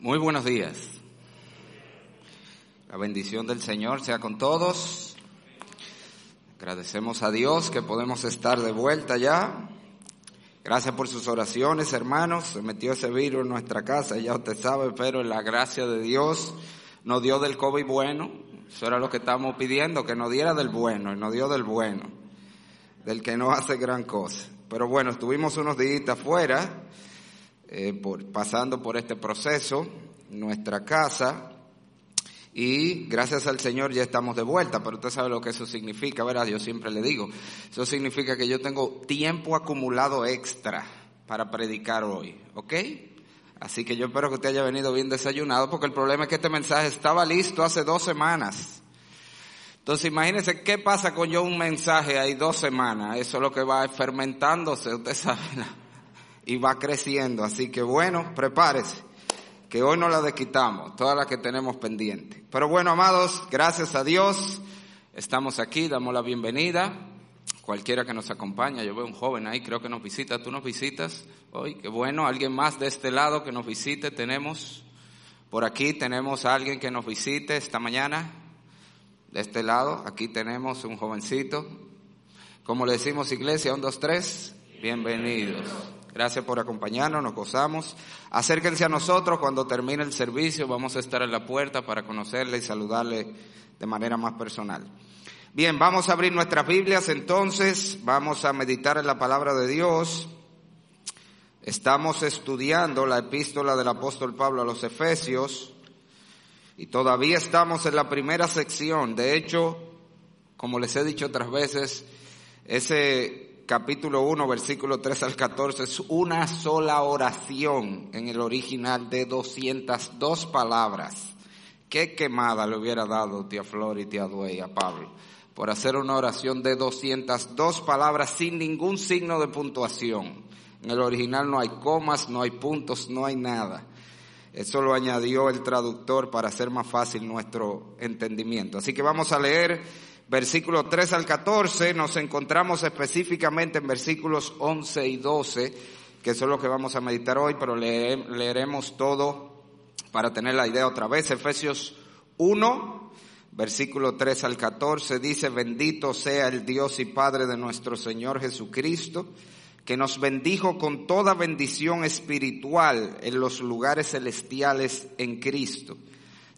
Muy buenos días. La bendición del Señor sea con todos. Agradecemos a Dios que podemos estar de vuelta ya. Gracias por sus oraciones, hermanos. Se metió ese virus en nuestra casa, ya usted sabe, pero la gracia de Dios nos dio del COVID bueno. Eso era lo que estábamos pidiendo, que nos diera del bueno, y nos dio del bueno, del que no hace gran cosa. Pero bueno, estuvimos unos días afuera, eh, por, pasando por este proceso, nuestra casa, y gracias al Señor ya estamos de vuelta, pero usted sabe lo que eso significa, ¿verdad? Yo siempre le digo, eso significa que yo tengo tiempo acumulado extra para predicar hoy, ¿ok? Así que yo espero que usted haya venido bien desayunado, porque el problema es que este mensaje estaba listo hace dos semanas. Entonces imagínese qué pasa con yo un mensaje ahí dos semanas. Eso es lo que va fermentándose, usted sabe, y va creciendo. Así que bueno, prepárese, que hoy no la desquitamos, todas las que tenemos pendiente. Pero bueno, amados, gracias a Dios, estamos aquí, damos la bienvenida. Cualquiera que nos acompaña, yo veo un joven ahí, creo que nos visita, tú nos visitas hoy, qué bueno, alguien más de este lado que nos visite, tenemos por aquí, tenemos a alguien que nos visite esta mañana, de este lado, aquí tenemos un jovencito. Como le decimos iglesia, un, dos, tres, bienvenidos. Gracias por acompañarnos, nos gozamos. Acérquense a nosotros cuando termine el servicio, vamos a estar en la puerta para conocerle y saludarle de manera más personal. Bien, vamos a abrir nuestras Biblias entonces, vamos a meditar en la palabra de Dios. Estamos estudiando la epístola del apóstol Pablo a los Efesios. Y todavía estamos en la primera sección. De hecho, como les he dicho otras veces, ese capítulo 1, versículo 3 al 14 es una sola oración en el original de 202 palabras. Qué quemada le hubiera dado tía Flor y tía Duey a Pablo por hacer una oración de 202 palabras sin ningún signo de puntuación. En el original no hay comas, no hay puntos, no hay nada. Eso lo añadió el traductor para hacer más fácil nuestro entendimiento. Así que vamos a leer versículos 3 al 14. Nos encontramos específicamente en versículos 11 y 12, que son los que vamos a meditar hoy, pero leeremos todo para tener la idea otra vez. Efesios 1, versículo 3 al 14 dice, bendito sea el Dios y Padre de nuestro Señor Jesucristo que nos bendijo con toda bendición espiritual en los lugares celestiales en Cristo,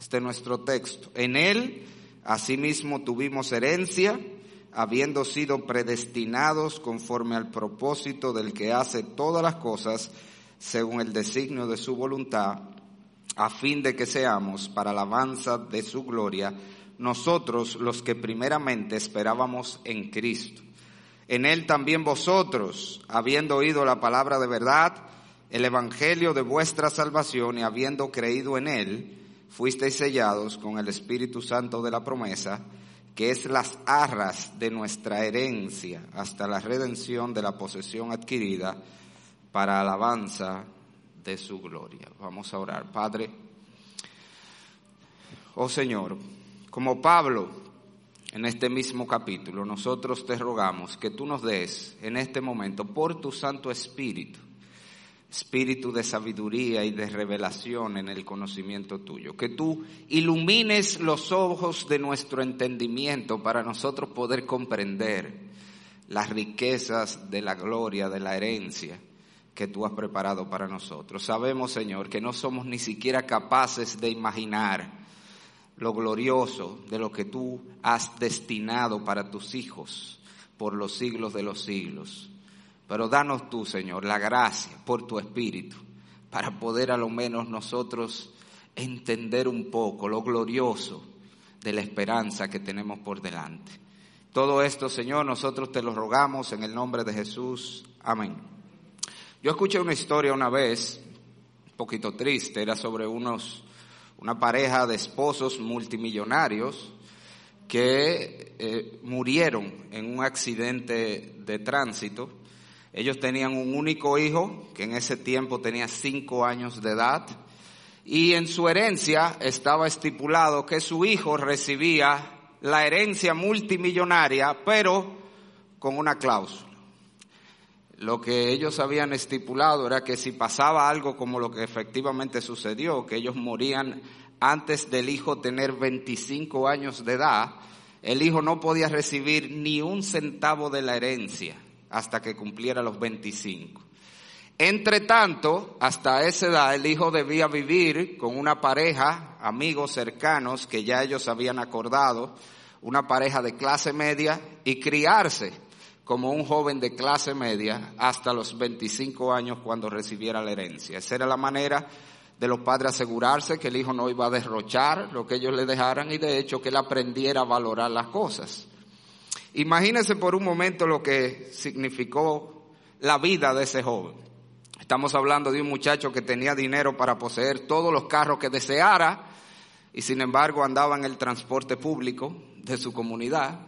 Este es nuestro texto. En él, asimismo, tuvimos herencia, habiendo sido predestinados conforme al propósito del que hace todas las cosas según el designio de su voluntad, a fin de que seamos para alabanza de su gloria, nosotros los que primeramente esperábamos en Cristo. En Él también vosotros, habiendo oído la palabra de verdad, el Evangelio de vuestra salvación y habiendo creído en Él, fuisteis sellados con el Espíritu Santo de la promesa, que es las arras de nuestra herencia hasta la redención de la posesión adquirida para alabanza de su gloria. Vamos a orar. Padre, oh Señor, como Pablo, en este mismo capítulo, nosotros te rogamos que tú nos des en este momento, por tu Santo Espíritu, espíritu de sabiduría y de revelación en el conocimiento tuyo, que tú ilumines los ojos de nuestro entendimiento para nosotros poder comprender las riquezas de la gloria, de la herencia que tú has preparado para nosotros. Sabemos, Señor, que no somos ni siquiera capaces de imaginar lo glorioso de lo que tú has destinado para tus hijos por los siglos de los siglos. Pero danos tú, Señor, la gracia por tu Espíritu, para poder a lo menos nosotros entender un poco lo glorioso de la esperanza que tenemos por delante. Todo esto, Señor, nosotros te lo rogamos en el nombre de Jesús. Amén. Yo escuché una historia una vez, un poquito triste, era sobre unos una pareja de esposos multimillonarios que eh, murieron en un accidente de tránsito. Ellos tenían un único hijo que en ese tiempo tenía cinco años de edad y en su herencia estaba estipulado que su hijo recibía la herencia multimillonaria, pero con una cláusula. Lo que ellos habían estipulado era que si pasaba algo como lo que efectivamente sucedió, que ellos morían antes del hijo tener 25 años de edad, el hijo no podía recibir ni un centavo de la herencia hasta que cumpliera los 25. Entre tanto, hasta esa edad el hijo debía vivir con una pareja, amigos cercanos que ya ellos habían acordado, una pareja de clase media y criarse como un joven de clase media hasta los 25 años cuando recibiera la herencia. Esa era la manera de los padres asegurarse que el hijo no iba a derrochar lo que ellos le dejaran y de hecho que él aprendiera a valorar las cosas. Imagínense por un momento lo que significó la vida de ese joven. Estamos hablando de un muchacho que tenía dinero para poseer todos los carros que deseara y sin embargo andaba en el transporte público de su comunidad.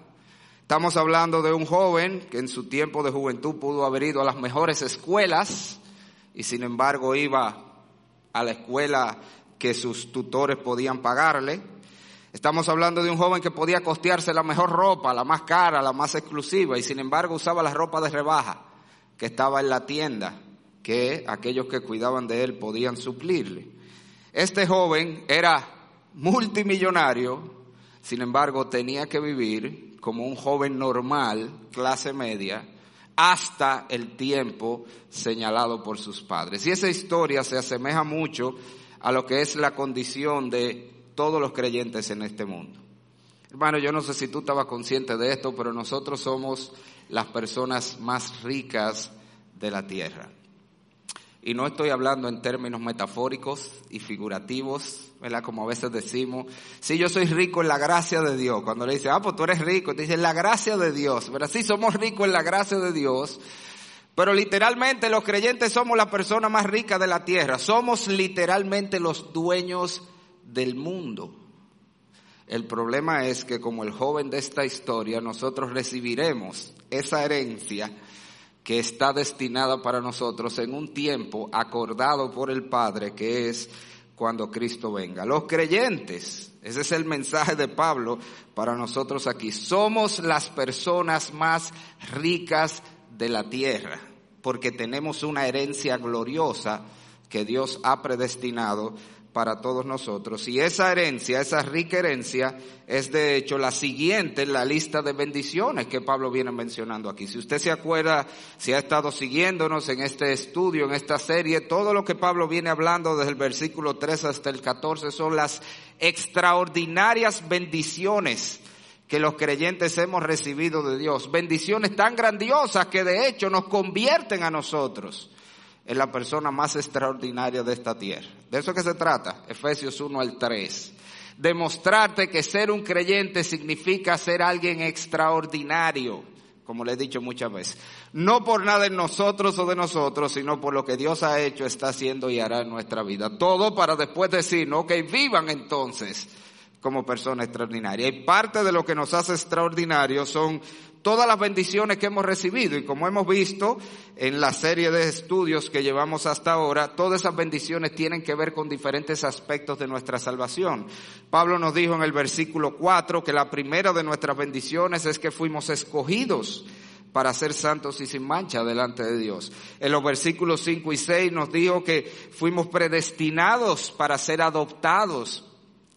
Estamos hablando de un joven que en su tiempo de juventud pudo haber ido a las mejores escuelas y sin embargo iba a la escuela que sus tutores podían pagarle. Estamos hablando de un joven que podía costearse la mejor ropa, la más cara, la más exclusiva y sin embargo usaba la ropa de rebaja que estaba en la tienda que aquellos que cuidaban de él podían suplirle. Este joven era multimillonario, sin embargo tenía que vivir como un joven normal, clase media, hasta el tiempo señalado por sus padres. Y esa historia se asemeja mucho a lo que es la condición de todos los creyentes en este mundo. Hermano, yo no sé si tú estabas consciente de esto, pero nosotros somos las personas más ricas de la tierra. Y no estoy hablando en términos metafóricos y figurativos, ¿verdad? Como a veces decimos, sí, yo soy rico en la gracia de Dios. Cuando le dice, ah, pues tú eres rico, te dice, la gracia de Dios, ¿verdad? Sí, somos ricos en la gracia de Dios, pero literalmente los creyentes somos la persona más rica de la tierra. Somos literalmente los dueños del mundo. El problema es que como el joven de esta historia, nosotros recibiremos esa herencia que está destinada para nosotros en un tiempo acordado por el Padre, que es cuando Cristo venga. Los creyentes, ese es el mensaje de Pablo para nosotros aquí, somos las personas más ricas de la tierra, porque tenemos una herencia gloriosa que Dios ha predestinado para todos nosotros. Y esa herencia, esa rica herencia, es de hecho la siguiente en la lista de bendiciones que Pablo viene mencionando aquí. Si usted se acuerda, si ha estado siguiéndonos en este estudio, en esta serie, todo lo que Pablo viene hablando desde el versículo 3 hasta el 14 son las extraordinarias bendiciones que los creyentes hemos recibido de Dios. Bendiciones tan grandiosas que de hecho nos convierten a nosotros es la persona más extraordinaria de esta tierra. De eso que se trata, Efesios 1 al 3. Demostrarte que ser un creyente significa ser alguien extraordinario, como le he dicho muchas veces. No por nada en nosotros o de nosotros, sino por lo que Dios ha hecho, está haciendo y hará en nuestra vida. Todo para después decir, no, que vivan entonces como personas extraordinarias. Y parte de lo que nos hace extraordinarios son todas las bendiciones que hemos recibido y como hemos visto en la serie de estudios que llevamos hasta ahora, todas esas bendiciones tienen que ver con diferentes aspectos de nuestra salvación. Pablo nos dijo en el versículo 4 que la primera de nuestras bendiciones es que fuimos escogidos para ser santos y sin mancha delante de Dios. En los versículos 5 y 6 nos dijo que fuimos predestinados para ser adoptados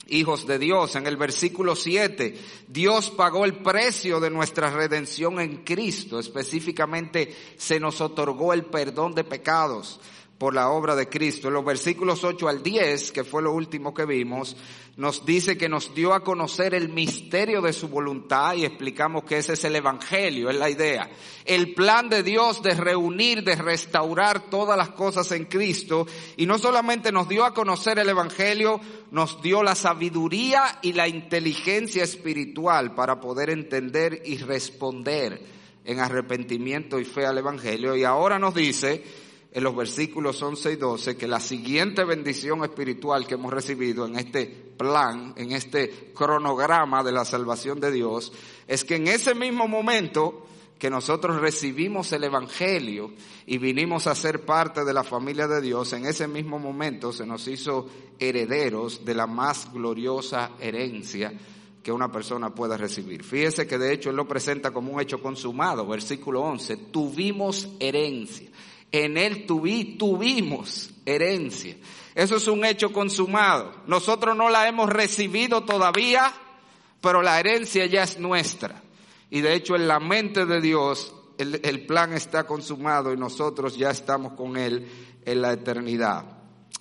hijos de Dios. En el versículo 7, Dios pagó el precio de nuestra redención en Cristo. Específicamente se nos otorgó el perdón de pecados por la obra de Cristo. En los versículos 8 al 10, que fue lo último que vimos, nos dice que nos dio a conocer el misterio de su voluntad y explicamos que ese es el Evangelio, es la idea. El plan de Dios de reunir, de restaurar todas las cosas en Cristo y no solamente nos dio a conocer el Evangelio, nos dio la sabiduría y la inteligencia espiritual para poder entender y responder en arrepentimiento y fe al Evangelio. Y ahora nos dice en los versículos 11 y 12 que la siguiente bendición espiritual que hemos recibido en este plan, en este cronograma de la salvación de Dios, es que en ese mismo momento que nosotros recibimos el Evangelio y vinimos a ser parte de la familia de Dios, en ese mismo momento se nos hizo herederos de la más gloriosa herencia que una persona pueda recibir. Fíjese que de hecho él lo presenta como un hecho consumado, versículo 11, tuvimos herencia en él tuvimos herencia. Eso es un hecho consumado. Nosotros no la hemos recibido todavía, pero la herencia ya es nuestra. Y de hecho en la mente de Dios el, el plan está consumado y nosotros ya estamos con Él en la eternidad.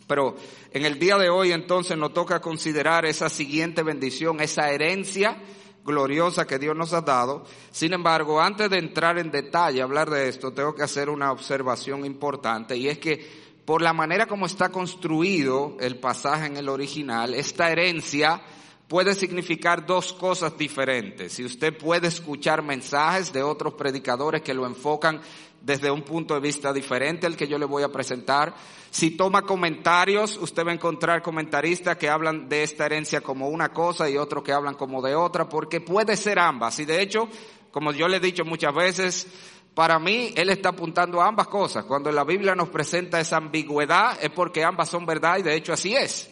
Pero en el día de hoy entonces nos toca considerar esa siguiente bendición, esa herencia gloriosa que Dios nos ha dado. Sin embargo, antes de entrar en detalle, hablar de esto, tengo que hacer una observación importante y es que por la manera como está construido el pasaje en el original, esta herencia puede significar dos cosas diferentes. Si usted puede escuchar mensajes de otros predicadores que lo enfocan desde un punto de vista diferente al que yo le voy a presentar. Si toma comentarios, usted va a encontrar comentaristas que hablan de esta herencia como una cosa y otros que hablan como de otra, porque puede ser ambas. Y de hecho, como yo le he dicho muchas veces, para mí él está apuntando a ambas cosas. Cuando la Biblia nos presenta esa ambigüedad es porque ambas son verdad y de hecho así es.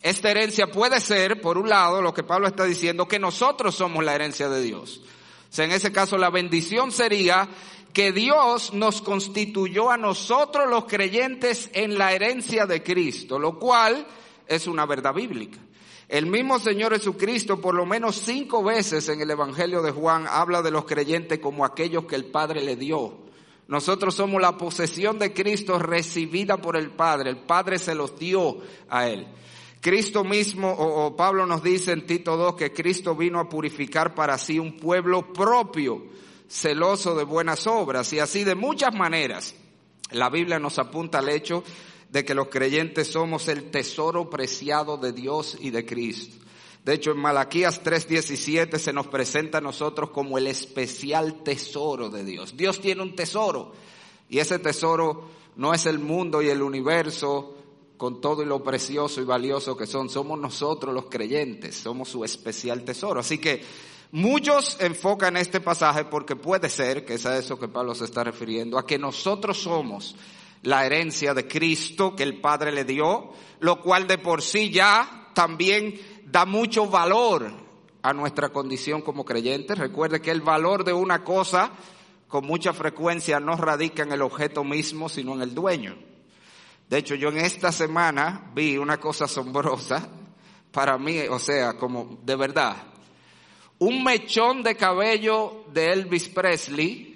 Esta herencia puede ser, por un lado, lo que Pablo está diciendo, que nosotros somos la herencia de Dios. O en ese caso la bendición sería que Dios nos constituyó a nosotros los creyentes en la herencia de Cristo, lo cual es una verdad bíblica. El mismo Señor Jesucristo, por lo menos cinco veces en el Evangelio de Juan, habla de los creyentes como aquellos que el Padre le dio. Nosotros somos la posesión de Cristo recibida por el Padre. El Padre se los dio a Él. Cristo mismo, o, Pablo nos dice en Tito 2 que Cristo vino a purificar para sí un pueblo propio celoso de buenas obras y así de muchas maneras. La Biblia nos apunta al hecho de que los creyentes somos el tesoro preciado de Dios y de Cristo. De hecho, en Malaquías 3:17 se nos presenta a nosotros como el especial tesoro de Dios. Dios tiene un tesoro y ese tesoro no es el mundo y el universo con todo y lo precioso y valioso que son. Somos nosotros los creyentes, somos su especial tesoro. Así que Muchos enfocan este pasaje porque puede ser, que es a eso que Pablo se está refiriendo, a que nosotros somos la herencia de Cristo que el Padre le dio, lo cual de por sí ya también da mucho valor a nuestra condición como creyentes. Recuerde que el valor de una cosa con mucha frecuencia no radica en el objeto mismo, sino en el dueño. De hecho, yo en esta semana vi una cosa asombrosa para mí, o sea, como de verdad, un mechón de cabello de Elvis Presley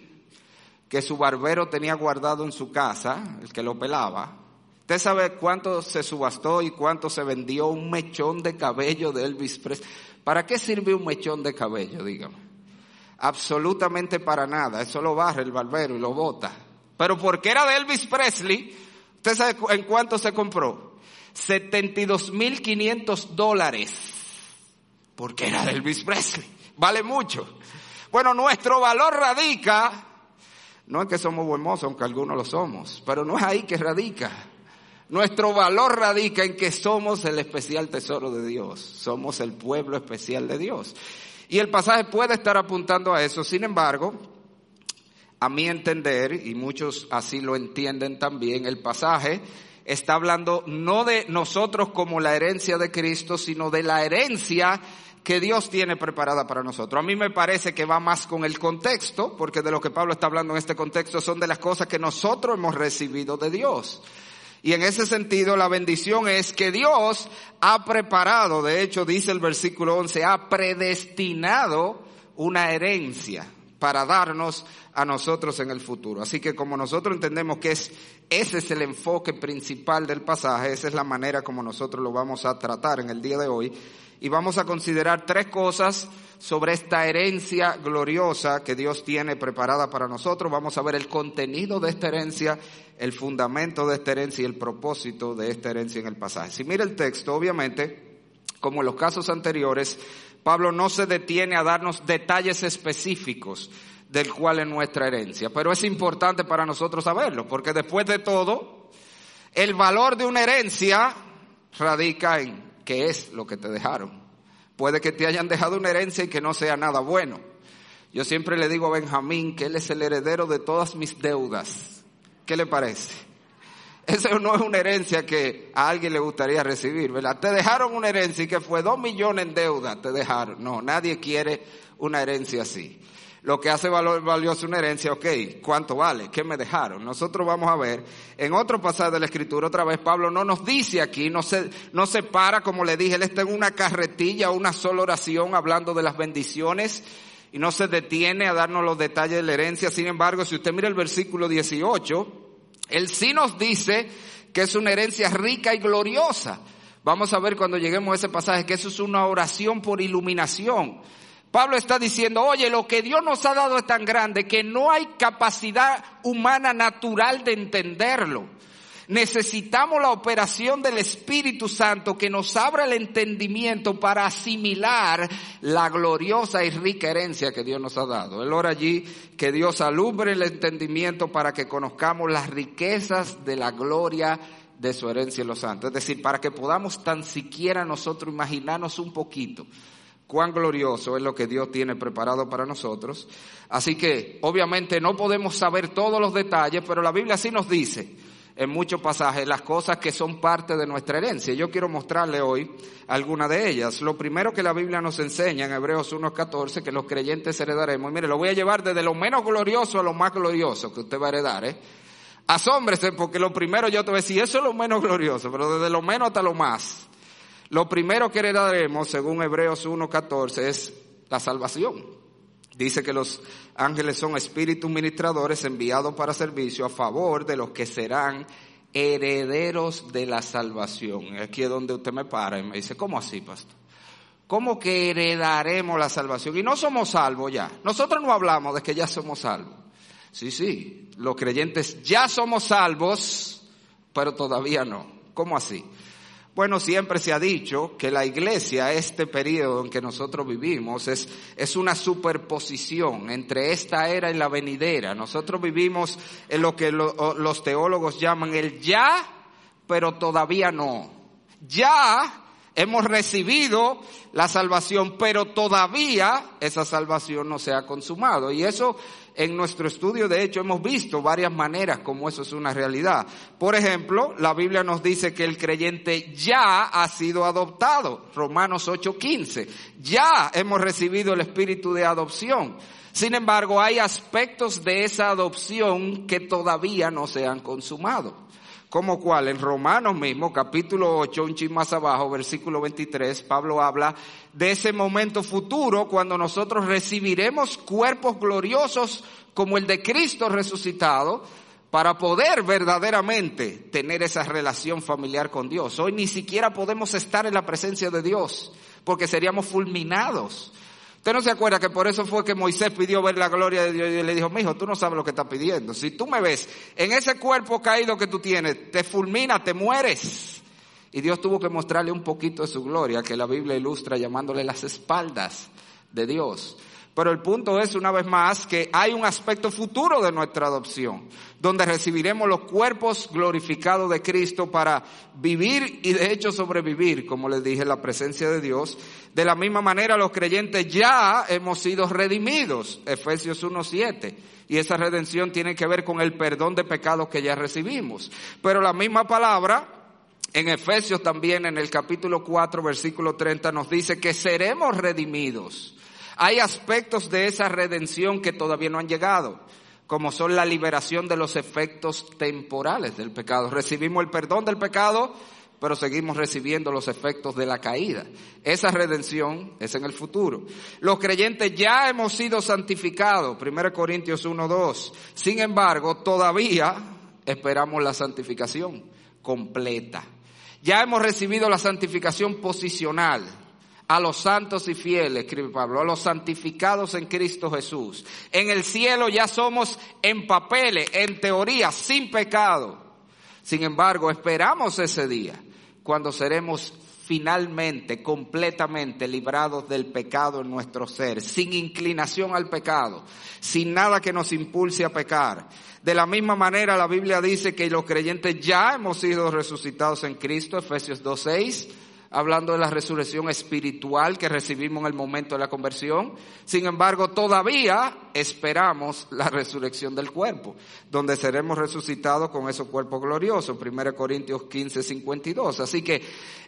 que su barbero tenía guardado en su casa, el que lo pelaba. ¿Usted sabe cuánto se subastó y cuánto se vendió un mechón de cabello de Elvis Presley? ¿Para qué sirve un mechón de cabello, dígame? Absolutamente para nada. Eso lo barre el barbero y lo bota. Pero porque era de Elvis Presley, ¿usted sabe en cuánto se compró? 72.500 dólares porque era de Elvis Presley. Vale mucho. Bueno, nuestro valor radica, no es que somos buenos, aunque algunos lo somos, pero no es ahí que radica. Nuestro valor radica en que somos el especial tesoro de Dios, somos el pueblo especial de Dios. Y el pasaje puede estar apuntando a eso, sin embargo, a mi entender, y muchos así lo entienden también, el pasaje está hablando no de nosotros como la herencia de Cristo, sino de la herencia que Dios tiene preparada para nosotros. A mí me parece que va más con el contexto, porque de lo que Pablo está hablando en este contexto son de las cosas que nosotros hemos recibido de Dios. Y en ese sentido la bendición es que Dios ha preparado, de hecho dice el versículo 11, ha predestinado una herencia para darnos a nosotros en el futuro. Así que como nosotros entendemos que es, ese es el enfoque principal del pasaje, esa es la manera como nosotros lo vamos a tratar en el día de hoy, y vamos a considerar tres cosas sobre esta herencia gloriosa que Dios tiene preparada para nosotros. Vamos a ver el contenido de esta herencia, el fundamento de esta herencia y el propósito de esta herencia en el pasaje. Si mira el texto, obviamente, como en los casos anteriores, Pablo no se detiene a darnos detalles específicos del cual es nuestra herencia, pero es importante para nosotros saberlo, porque después de todo, el valor de una herencia radica en qué es lo que te dejaron. Puede que te hayan dejado una herencia y que no sea nada bueno. Yo siempre le digo a Benjamín que él es el heredero de todas mis deudas. ¿Qué le parece? Esa no es una herencia que a alguien le gustaría recibir, ¿verdad? Te dejaron una herencia y que fue dos millones en deuda, te dejaron. No, nadie quiere una herencia así lo que hace valor, valioso una herencia, ok, ¿cuánto vale? ¿Qué me dejaron? Nosotros vamos a ver, en otro pasaje de la Escritura, otra vez Pablo no nos dice aquí, no se, no se para, como le dije, él está en una carretilla, una sola oración hablando de las bendiciones y no se detiene a darnos los detalles de la herencia. Sin embargo, si usted mira el versículo 18, él sí nos dice que es una herencia rica y gloriosa. Vamos a ver cuando lleguemos a ese pasaje que eso es una oración por iluminación. Pablo está diciendo, oye, lo que Dios nos ha dado es tan grande que no hay capacidad humana natural de entenderlo. Necesitamos la operación del Espíritu Santo que nos abra el entendimiento para asimilar la gloriosa y rica herencia que Dios nos ha dado. Él ora allí que Dios alumbre el entendimiento para que conozcamos las riquezas de la gloria de su herencia en los santos. Es decir, para que podamos tan siquiera nosotros imaginarnos un poquito cuán glorioso es lo que Dios tiene preparado para nosotros. Así que obviamente no podemos saber todos los detalles, pero la Biblia sí nos dice en muchos pasajes las cosas que son parte de nuestra herencia. Yo quiero mostrarle hoy algunas de ellas. Lo primero que la Biblia nos enseña en Hebreos 1.14, que los creyentes heredaremos. Y mire, lo voy a llevar desde lo menos glorioso a lo más glorioso que usted va a heredar. ¿eh? Asómbrese porque lo primero yo te voy a decir, eso es lo menos glorioso, pero desde lo menos hasta lo más. Lo primero que heredaremos, según Hebreos 1.14, es la salvación. Dice que los ángeles son espíritus ministradores enviados para servicio a favor de los que serán herederos de la salvación. Aquí es donde usted me para y me dice, ¿cómo así, pastor? ¿Cómo que heredaremos la salvación? Y no somos salvos ya. Nosotros no hablamos de que ya somos salvos. Sí, sí, los creyentes ya somos salvos, pero todavía no. ¿Cómo así? Bueno, siempre se ha dicho que la iglesia, este periodo en que nosotros vivimos, es, es una superposición entre esta era y la venidera. Nosotros vivimos en lo que los teólogos llaman el ya, pero todavía no. Ya hemos recibido la salvación, pero todavía esa salvación no se ha consumado. Y eso en nuestro estudio, de hecho, hemos visto varias maneras como eso es una realidad. Por ejemplo, la Biblia nos dice que el creyente ya ha sido adoptado. Romanos 8:15. Ya hemos recibido el espíritu de adopción. Sin embargo, hay aspectos de esa adopción que todavía no se han consumado. Como cual, en Romanos mismo, capítulo 8, un ching más abajo, versículo 23, Pablo habla de ese momento futuro cuando nosotros recibiremos cuerpos gloriosos como el de Cristo resucitado para poder verdaderamente tener esa relación familiar con Dios. Hoy ni siquiera podemos estar en la presencia de Dios porque seríamos fulminados Usted no se acuerda que por eso fue que Moisés pidió ver la gloria de Dios y le dijo, mijo, tú no sabes lo que estás pidiendo. Si tú me ves en ese cuerpo caído que tú tienes, te fulmina, te mueres. Y Dios tuvo que mostrarle un poquito de su gloria, que la Biblia ilustra llamándole las espaldas de Dios. Pero el punto es, una vez más, que hay un aspecto futuro de nuestra adopción, donde recibiremos los cuerpos glorificados de Cristo para vivir y de hecho sobrevivir, como les dije, la presencia de Dios. De la misma manera, los creyentes ya hemos sido redimidos, Efesios 1.7. Y esa redención tiene que ver con el perdón de pecados que ya recibimos. Pero la misma palabra en Efesios también en el capítulo 4 versículo 30 nos dice que seremos redimidos hay aspectos de esa redención que todavía no han llegado, como son la liberación de los efectos temporales del pecado. Recibimos el perdón del pecado, pero seguimos recibiendo los efectos de la caída. Esa redención es en el futuro. Los creyentes ya hemos sido santificados, 1 Corintios 1, 2. Sin embargo, todavía esperamos la santificación completa. Ya hemos recibido la santificación posicional a los santos y fieles, escribe Pablo, a los santificados en Cristo Jesús. En el cielo ya somos en papeles, en teoría, sin pecado. Sin embargo, esperamos ese día cuando seremos finalmente, completamente librados del pecado en nuestro ser, sin inclinación al pecado, sin nada que nos impulse a pecar. De la misma manera, la Biblia dice que los creyentes ya hemos sido resucitados en Cristo, Efesios 2.6, hablando de la resurrección espiritual que recibimos en el momento de la conversión. Sin embargo, todavía esperamos la resurrección del cuerpo, donde seremos resucitados con esos cuerpos gloriosos. 1 Corintios 15, 52. Así que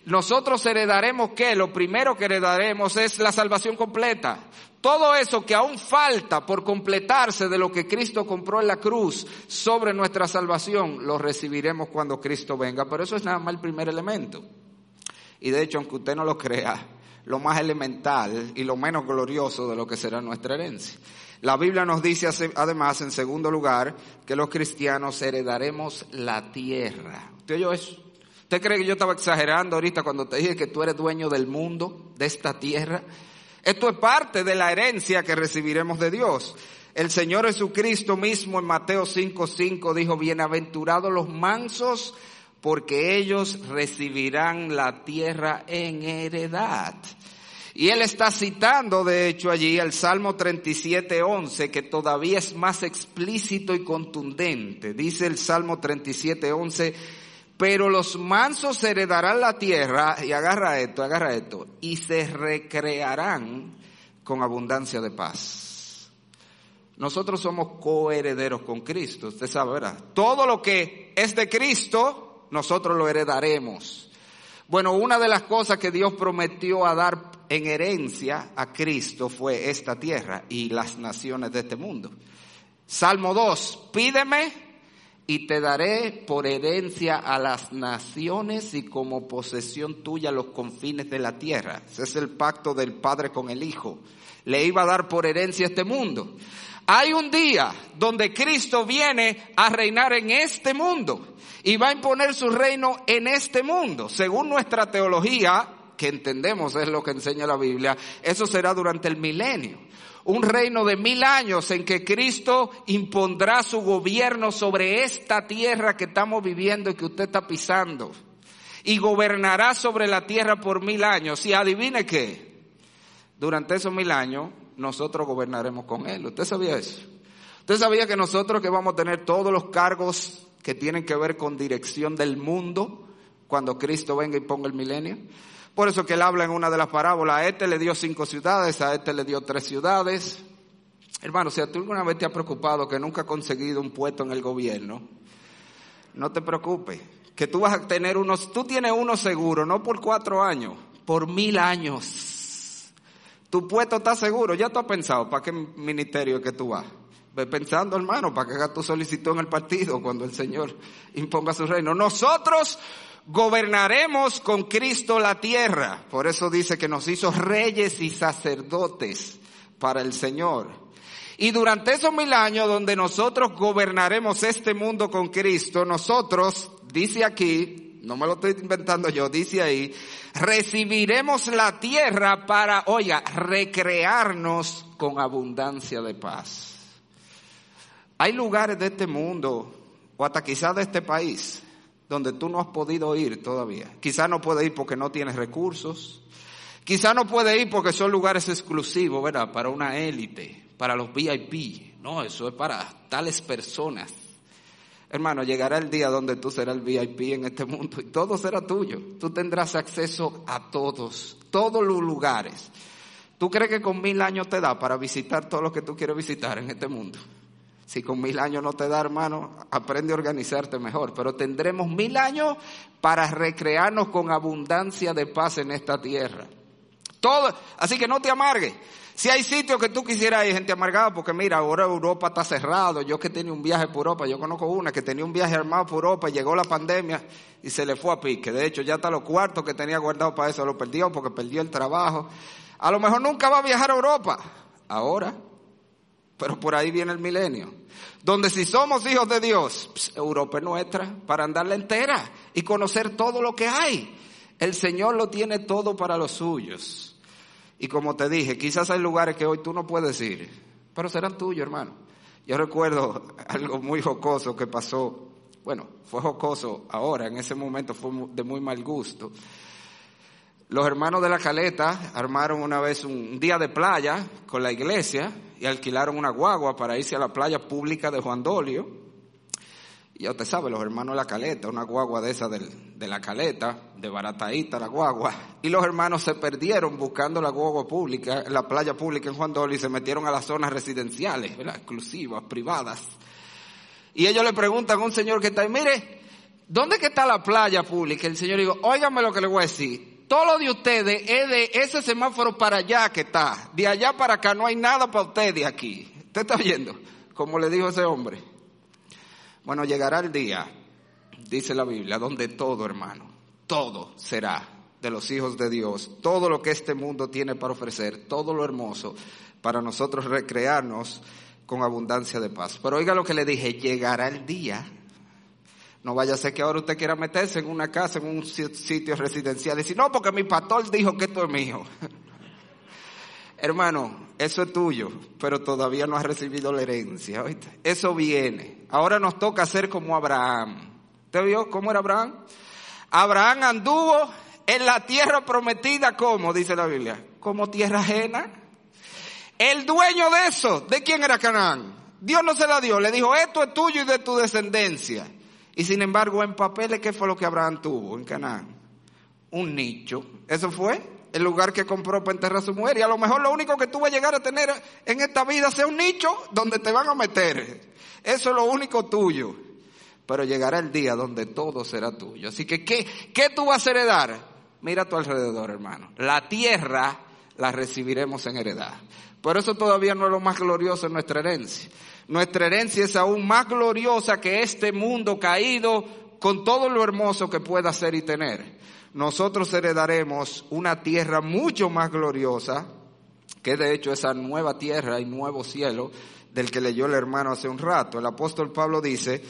nosotros heredaremos que lo primero que heredaremos es la salvación completa. Todo eso que aún falta por completarse de lo que Cristo compró en la cruz sobre nuestra salvación, lo recibiremos cuando Cristo venga. Pero eso es nada más el primer elemento. Y de hecho, aunque usted no lo crea, lo más elemental y lo menos glorioso de lo que será nuestra herencia. La Biblia nos dice además, en segundo lugar, que los cristianos heredaremos la tierra. ¿Usted oyó eso? ¿Usted cree que yo estaba exagerando ahorita cuando te dije que tú eres dueño del mundo, de esta tierra? Esto es parte de la herencia que recibiremos de Dios. El Señor Jesucristo mismo en Mateo 5:5 dijo, bienaventurados los mansos, porque ellos recibirán la tierra en heredad. Y él está citando, de hecho, allí el Salmo 37, 11, que todavía es más explícito y contundente. Dice el Salmo 37, 11, pero los mansos heredarán la tierra, y agarra esto, agarra esto, y se recrearán con abundancia de paz. Nosotros somos coherederos con Cristo, usted sabe, ¿verdad? Todo lo que es de Cristo, nosotros lo heredaremos. Bueno, una de las cosas que Dios prometió a dar en herencia a Cristo fue esta tierra y las naciones de este mundo. Salmo 2, pídeme y te daré por herencia a las naciones y como posesión tuya los confines de la tierra. Ese es el pacto del Padre con el Hijo. Le iba a dar por herencia este mundo. Hay un día donde Cristo viene a reinar en este mundo y va a imponer su reino en este mundo. Según nuestra teología, que entendemos es lo que enseña la Biblia, eso será durante el milenio. Un reino de mil años en que Cristo impondrá su gobierno sobre esta tierra que estamos viviendo y que usted está pisando. Y gobernará sobre la tierra por mil años. Y adivine qué, durante esos mil años nosotros gobernaremos con Él. ¿Usted sabía eso? ¿Usted sabía que nosotros que vamos a tener todos los cargos que tienen que ver con dirección del mundo cuando Cristo venga y ponga el milenio. Por eso que él habla en una de las parábolas, a este le dio cinco ciudades, a este le dio tres ciudades. Hermano, si tú alguna vez te has preocupado que nunca has conseguido un puesto en el gobierno, no te preocupes, que tú vas a tener unos, tú tienes uno seguro, no por cuatro años, por mil años. Tu puesto está seguro, ya tú has pensado para qué ministerio que tú vas. Ve pensando, hermano, para que haga tu solicitud en el partido cuando el Señor imponga su reino. Nosotros gobernaremos con Cristo la tierra. Por eso dice que nos hizo reyes y sacerdotes para el Señor. Y durante esos mil años donde nosotros gobernaremos este mundo con Cristo, nosotros, dice aquí, no me lo estoy inventando yo, dice ahí, recibiremos la tierra para, oiga, recrearnos con abundancia de paz. Hay lugares de este mundo, o hasta quizás de este país, donde tú no has podido ir todavía. Quizás no puedes ir porque no tienes recursos. Quizás no puedes ir porque son lugares exclusivos, ¿verdad? Para una élite, para los VIP. No, eso es para tales personas. Hermano, llegará el día donde tú serás el VIP en este mundo y todo será tuyo. Tú tendrás acceso a todos, todos los lugares. ¿Tú crees que con mil años te da para visitar todo lo que tú quieres visitar en este mundo? Si con mil años no te da, hermano, aprende a organizarte mejor. Pero tendremos mil años para recrearnos con abundancia de paz en esta tierra. Todo, así que no te amargues. Si hay sitios que tú quisieras ir, gente amargada, porque mira, ahora Europa está cerrado. Yo que tenía un viaje por Europa, yo conozco una que tenía un viaje armado por Europa, llegó la pandemia y se le fue a pique. De hecho, ya está los cuartos que tenía guardado para eso, lo perdió porque perdió el trabajo. A lo mejor nunca va a viajar a Europa. Ahora, pero por ahí viene el milenio. Donde si somos hijos de Dios, Europa es nuestra para andarla entera y conocer todo lo que hay. El Señor lo tiene todo para los suyos. Y como te dije, quizás hay lugares que hoy tú no puedes ir, pero serán tuyos, hermano. Yo recuerdo algo muy jocoso que pasó. Bueno, fue jocoso ahora, en ese momento fue de muy mal gusto. Los hermanos de la Caleta armaron una vez un día de playa con la iglesia y alquilaron una guagua para irse a la playa pública de Juan Dolio ya usted sabe, los hermanos de la caleta, una guagua de esa de la caleta, de barataíta la guagua, y los hermanos se perdieron buscando la guagua pública, la playa pública en Juan Dolio y se metieron a las zonas residenciales, ¿verdad? exclusivas, privadas. Y ellos le preguntan a un señor que está ahí, mire, ¿dónde que está la playa pública? El señor dijo, óigame lo que le voy a decir. Todo lo de ustedes es de ese semáforo para allá que está. De allá para acá no hay nada para ustedes aquí. ¿Usted está viendo? Como le dijo ese hombre. Bueno, llegará el día, dice la Biblia, donde todo, hermano, todo será de los hijos de Dios, todo lo que este mundo tiene para ofrecer, todo lo hermoso, para nosotros recrearnos con abundancia de paz. Pero oiga lo que le dije, llegará el día. No vaya a ser que ahora usted quiera meterse en una casa, en un sitio residencial y decir, no, porque mi pastor dijo que esto es mío. Hermano, eso es tuyo, pero todavía no has recibido la herencia. ¿oíste? Eso viene. Ahora nos toca hacer como Abraham. ¿Usted vio cómo era Abraham? Abraham anduvo en la tierra prometida como, dice la Biblia, como tierra ajena. El dueño de eso, ¿de quién era Canaán? Dios no se la dio, le dijo, esto es tuyo y de tu descendencia. Y sin embargo, en papeles, ¿qué fue lo que Abraham tuvo en Canaán? Un nicho. ¿Eso fue? el lugar que compró para enterrar a su mujer. Y a lo mejor lo único que tú vas a llegar a tener en esta vida sea un nicho donde te van a meter. Eso es lo único tuyo. Pero llegará el día donde todo será tuyo. Así que, ¿qué, qué tú vas a heredar? Mira a tu alrededor, hermano. La tierra la recibiremos en heredad. Por eso todavía no es lo más glorioso en nuestra herencia. Nuestra herencia es aún más gloriosa que este mundo caído con todo lo hermoso que pueda ser y tener nosotros heredaremos una tierra mucho más gloriosa, que de hecho esa nueva tierra y nuevo cielo del que leyó el hermano hace un rato. El apóstol Pablo dice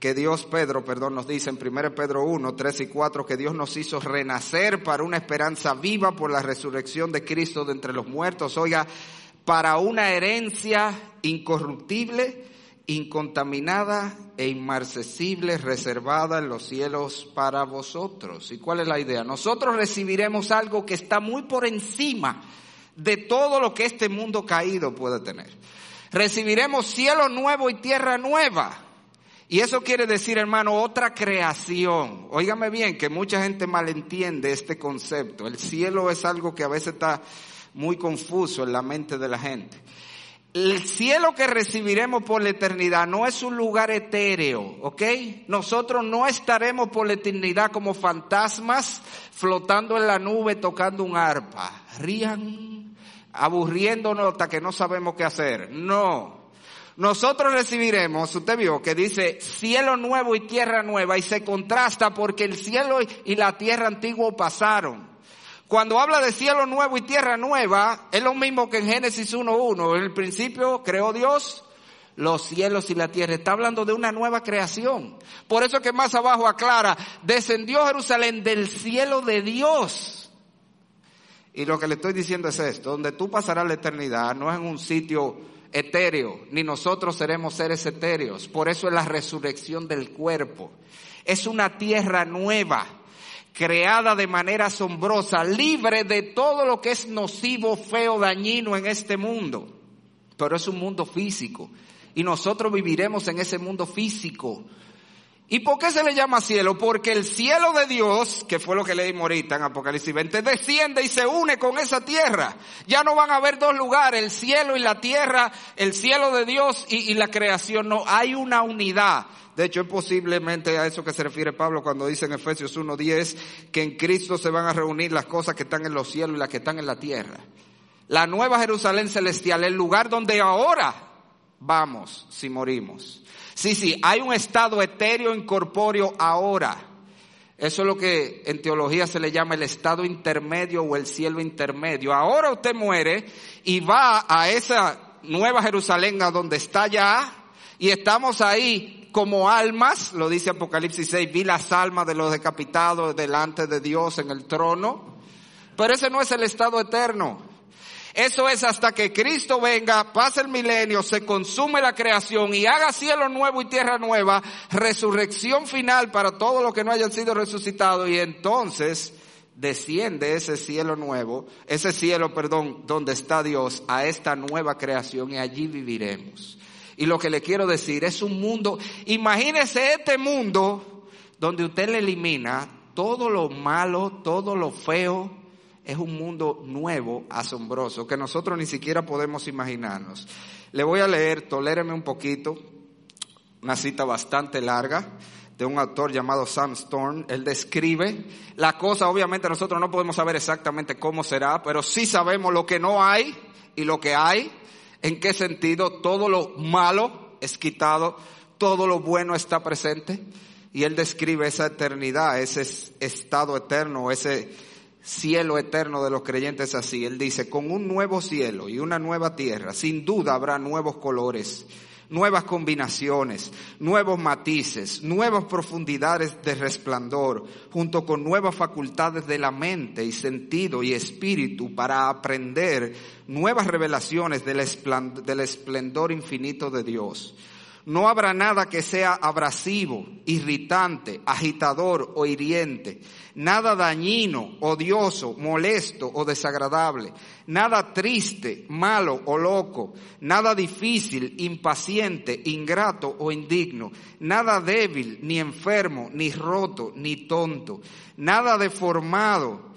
que Dios, Pedro, perdón, nos dice en 1 Pedro 1, 3 y 4 que Dios nos hizo renacer para una esperanza viva por la resurrección de Cristo de entre los muertos. Oiga, para una herencia incorruptible incontaminada e inmarcesible, reservada en los cielos para vosotros. ¿Y cuál es la idea? Nosotros recibiremos algo que está muy por encima de todo lo que este mundo caído puede tener. Recibiremos cielo nuevo y tierra nueva. Y eso quiere decir, hermano, otra creación. Óigame bien, que mucha gente malentiende este concepto. El cielo es algo que a veces está muy confuso en la mente de la gente. El cielo que recibiremos por la eternidad no es un lugar etéreo, ¿ok? Nosotros no estaremos por la eternidad como fantasmas flotando en la nube tocando un arpa. Rían, aburriéndonos hasta que no sabemos qué hacer. No. Nosotros recibiremos, usted vio que dice cielo nuevo y tierra nueva y se contrasta porque el cielo y la tierra antiguo pasaron. Cuando habla de cielo nuevo y tierra nueva, es lo mismo que en Génesis 1.1. En el principio creó Dios los cielos y la tierra. Está hablando de una nueva creación. Por eso que más abajo aclara, descendió Jerusalén del cielo de Dios. Y lo que le estoy diciendo es esto, donde tú pasarás la eternidad no es en un sitio etéreo, ni nosotros seremos seres etéreos. Por eso es la resurrección del cuerpo. Es una tierra nueva creada de manera asombrosa, libre de todo lo que es nocivo, feo, dañino en este mundo. Pero es un mundo físico y nosotros viviremos en ese mundo físico. ¿Y por qué se le llama cielo? Porque el cielo de Dios, que fue lo que leímos ahorita en Apocalipsis 20, desciende y se une con esa tierra. Ya no van a haber dos lugares, el cielo y la tierra, el cielo de Dios y, y la creación. No, hay una unidad. De hecho, es posiblemente a eso que se refiere Pablo cuando dice en Efesios 1.10 que en Cristo se van a reunir las cosas que están en los cielos y las que están en la tierra. La nueva Jerusalén celestial, el lugar donde ahora vamos si morimos. Sí, sí, hay un estado etéreo incorpóreo ahora. Eso es lo que en teología se le llama el estado intermedio o el cielo intermedio. Ahora usted muere y va a esa nueva Jerusalén a donde está ya y estamos ahí como almas, lo dice Apocalipsis 6, vi las almas de los decapitados delante de Dios en el trono. Pero ese no es el estado eterno. Eso es hasta que Cristo venga, pase el milenio, se consume la creación y haga cielo nuevo y tierra nueva, resurrección final para todos los que no hayan sido resucitados y entonces desciende ese cielo nuevo, ese cielo, perdón, donde está Dios, a esta nueva creación y allí viviremos. Y lo que le quiero decir es un mundo, imagínese este mundo donde usted le elimina todo lo malo, todo lo feo, es un mundo nuevo, asombroso, que nosotros ni siquiera podemos imaginarnos. Le voy a leer, toléreme un poquito, una cita bastante larga de un autor llamado Sam Storm. Él describe la cosa, obviamente nosotros no podemos saber exactamente cómo será, pero sí sabemos lo que no hay y lo que hay, en qué sentido todo lo malo es quitado, todo lo bueno está presente. Y él describe esa eternidad, ese estado eterno, ese cielo eterno de los creyentes así. Él dice, con un nuevo cielo y una nueva tierra, sin duda habrá nuevos colores, nuevas combinaciones, nuevos matices, nuevas profundidades de resplandor, junto con nuevas facultades de la mente y sentido y espíritu para aprender nuevas revelaciones del esplendor infinito de Dios. No habrá nada que sea abrasivo, irritante, agitador o hiriente, nada dañino, odioso, molesto o desagradable, nada triste, malo o loco, nada difícil, impaciente, ingrato o indigno, nada débil, ni enfermo, ni roto, ni tonto, nada deformado,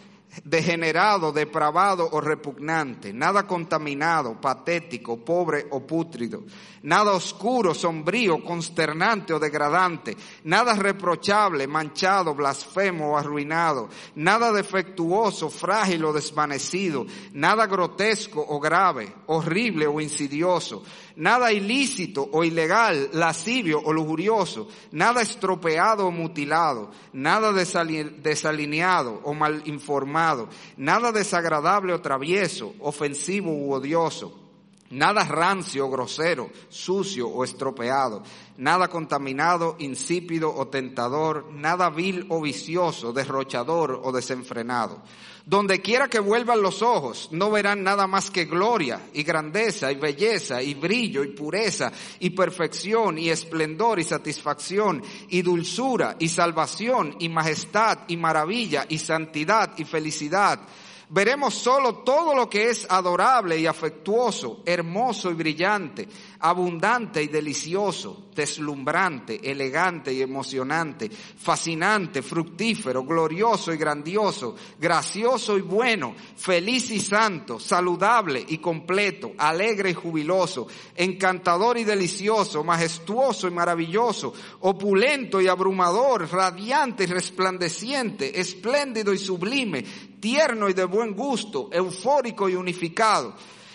degenerado, depravado o repugnante, nada contaminado, patético, pobre o pútrido, nada oscuro, sombrío, consternante o degradante, nada reprochable, manchado, blasfemo o arruinado, nada defectuoso, frágil o desvanecido, nada grotesco o grave, horrible o insidioso, nada ilícito o ilegal, lascivio o lujurioso, nada estropeado o mutilado, nada desalineado o mal informado, nada desagradable o travieso, ofensivo u odioso, nada rancio, grosero, sucio o estropeado, nada contaminado, insípido o tentador, nada vil o vicioso, derrochador o desenfrenado. Donde quiera que vuelvan los ojos, no verán nada más que gloria y grandeza y belleza y brillo y pureza y perfección y esplendor y satisfacción y dulzura y salvación y majestad y maravilla y santidad y felicidad. Veremos solo todo lo que es adorable y afectuoso, hermoso y brillante, abundante y delicioso, deslumbrante, elegante y emocionante, fascinante, fructífero, glorioso y grandioso, gracioso y bueno, feliz y santo, saludable y completo, alegre y jubiloso, encantador y delicioso, majestuoso y maravilloso, opulento y abrumador, radiante y resplandeciente, espléndido y sublime, tierno y de buen gusto, eufórico y unificado.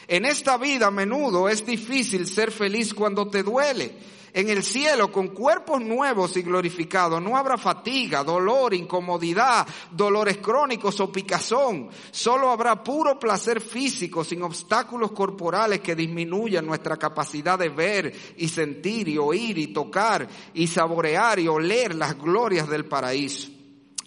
En esta vida a menudo es difícil ser feliz cuando te duele. En el cielo, con cuerpos nuevos y glorificados, no habrá fatiga, dolor, incomodidad, dolores crónicos o picazón. Solo habrá puro placer físico, sin obstáculos corporales que disminuyan nuestra capacidad de ver y sentir y oír y tocar y saborear y oler las glorias del paraíso.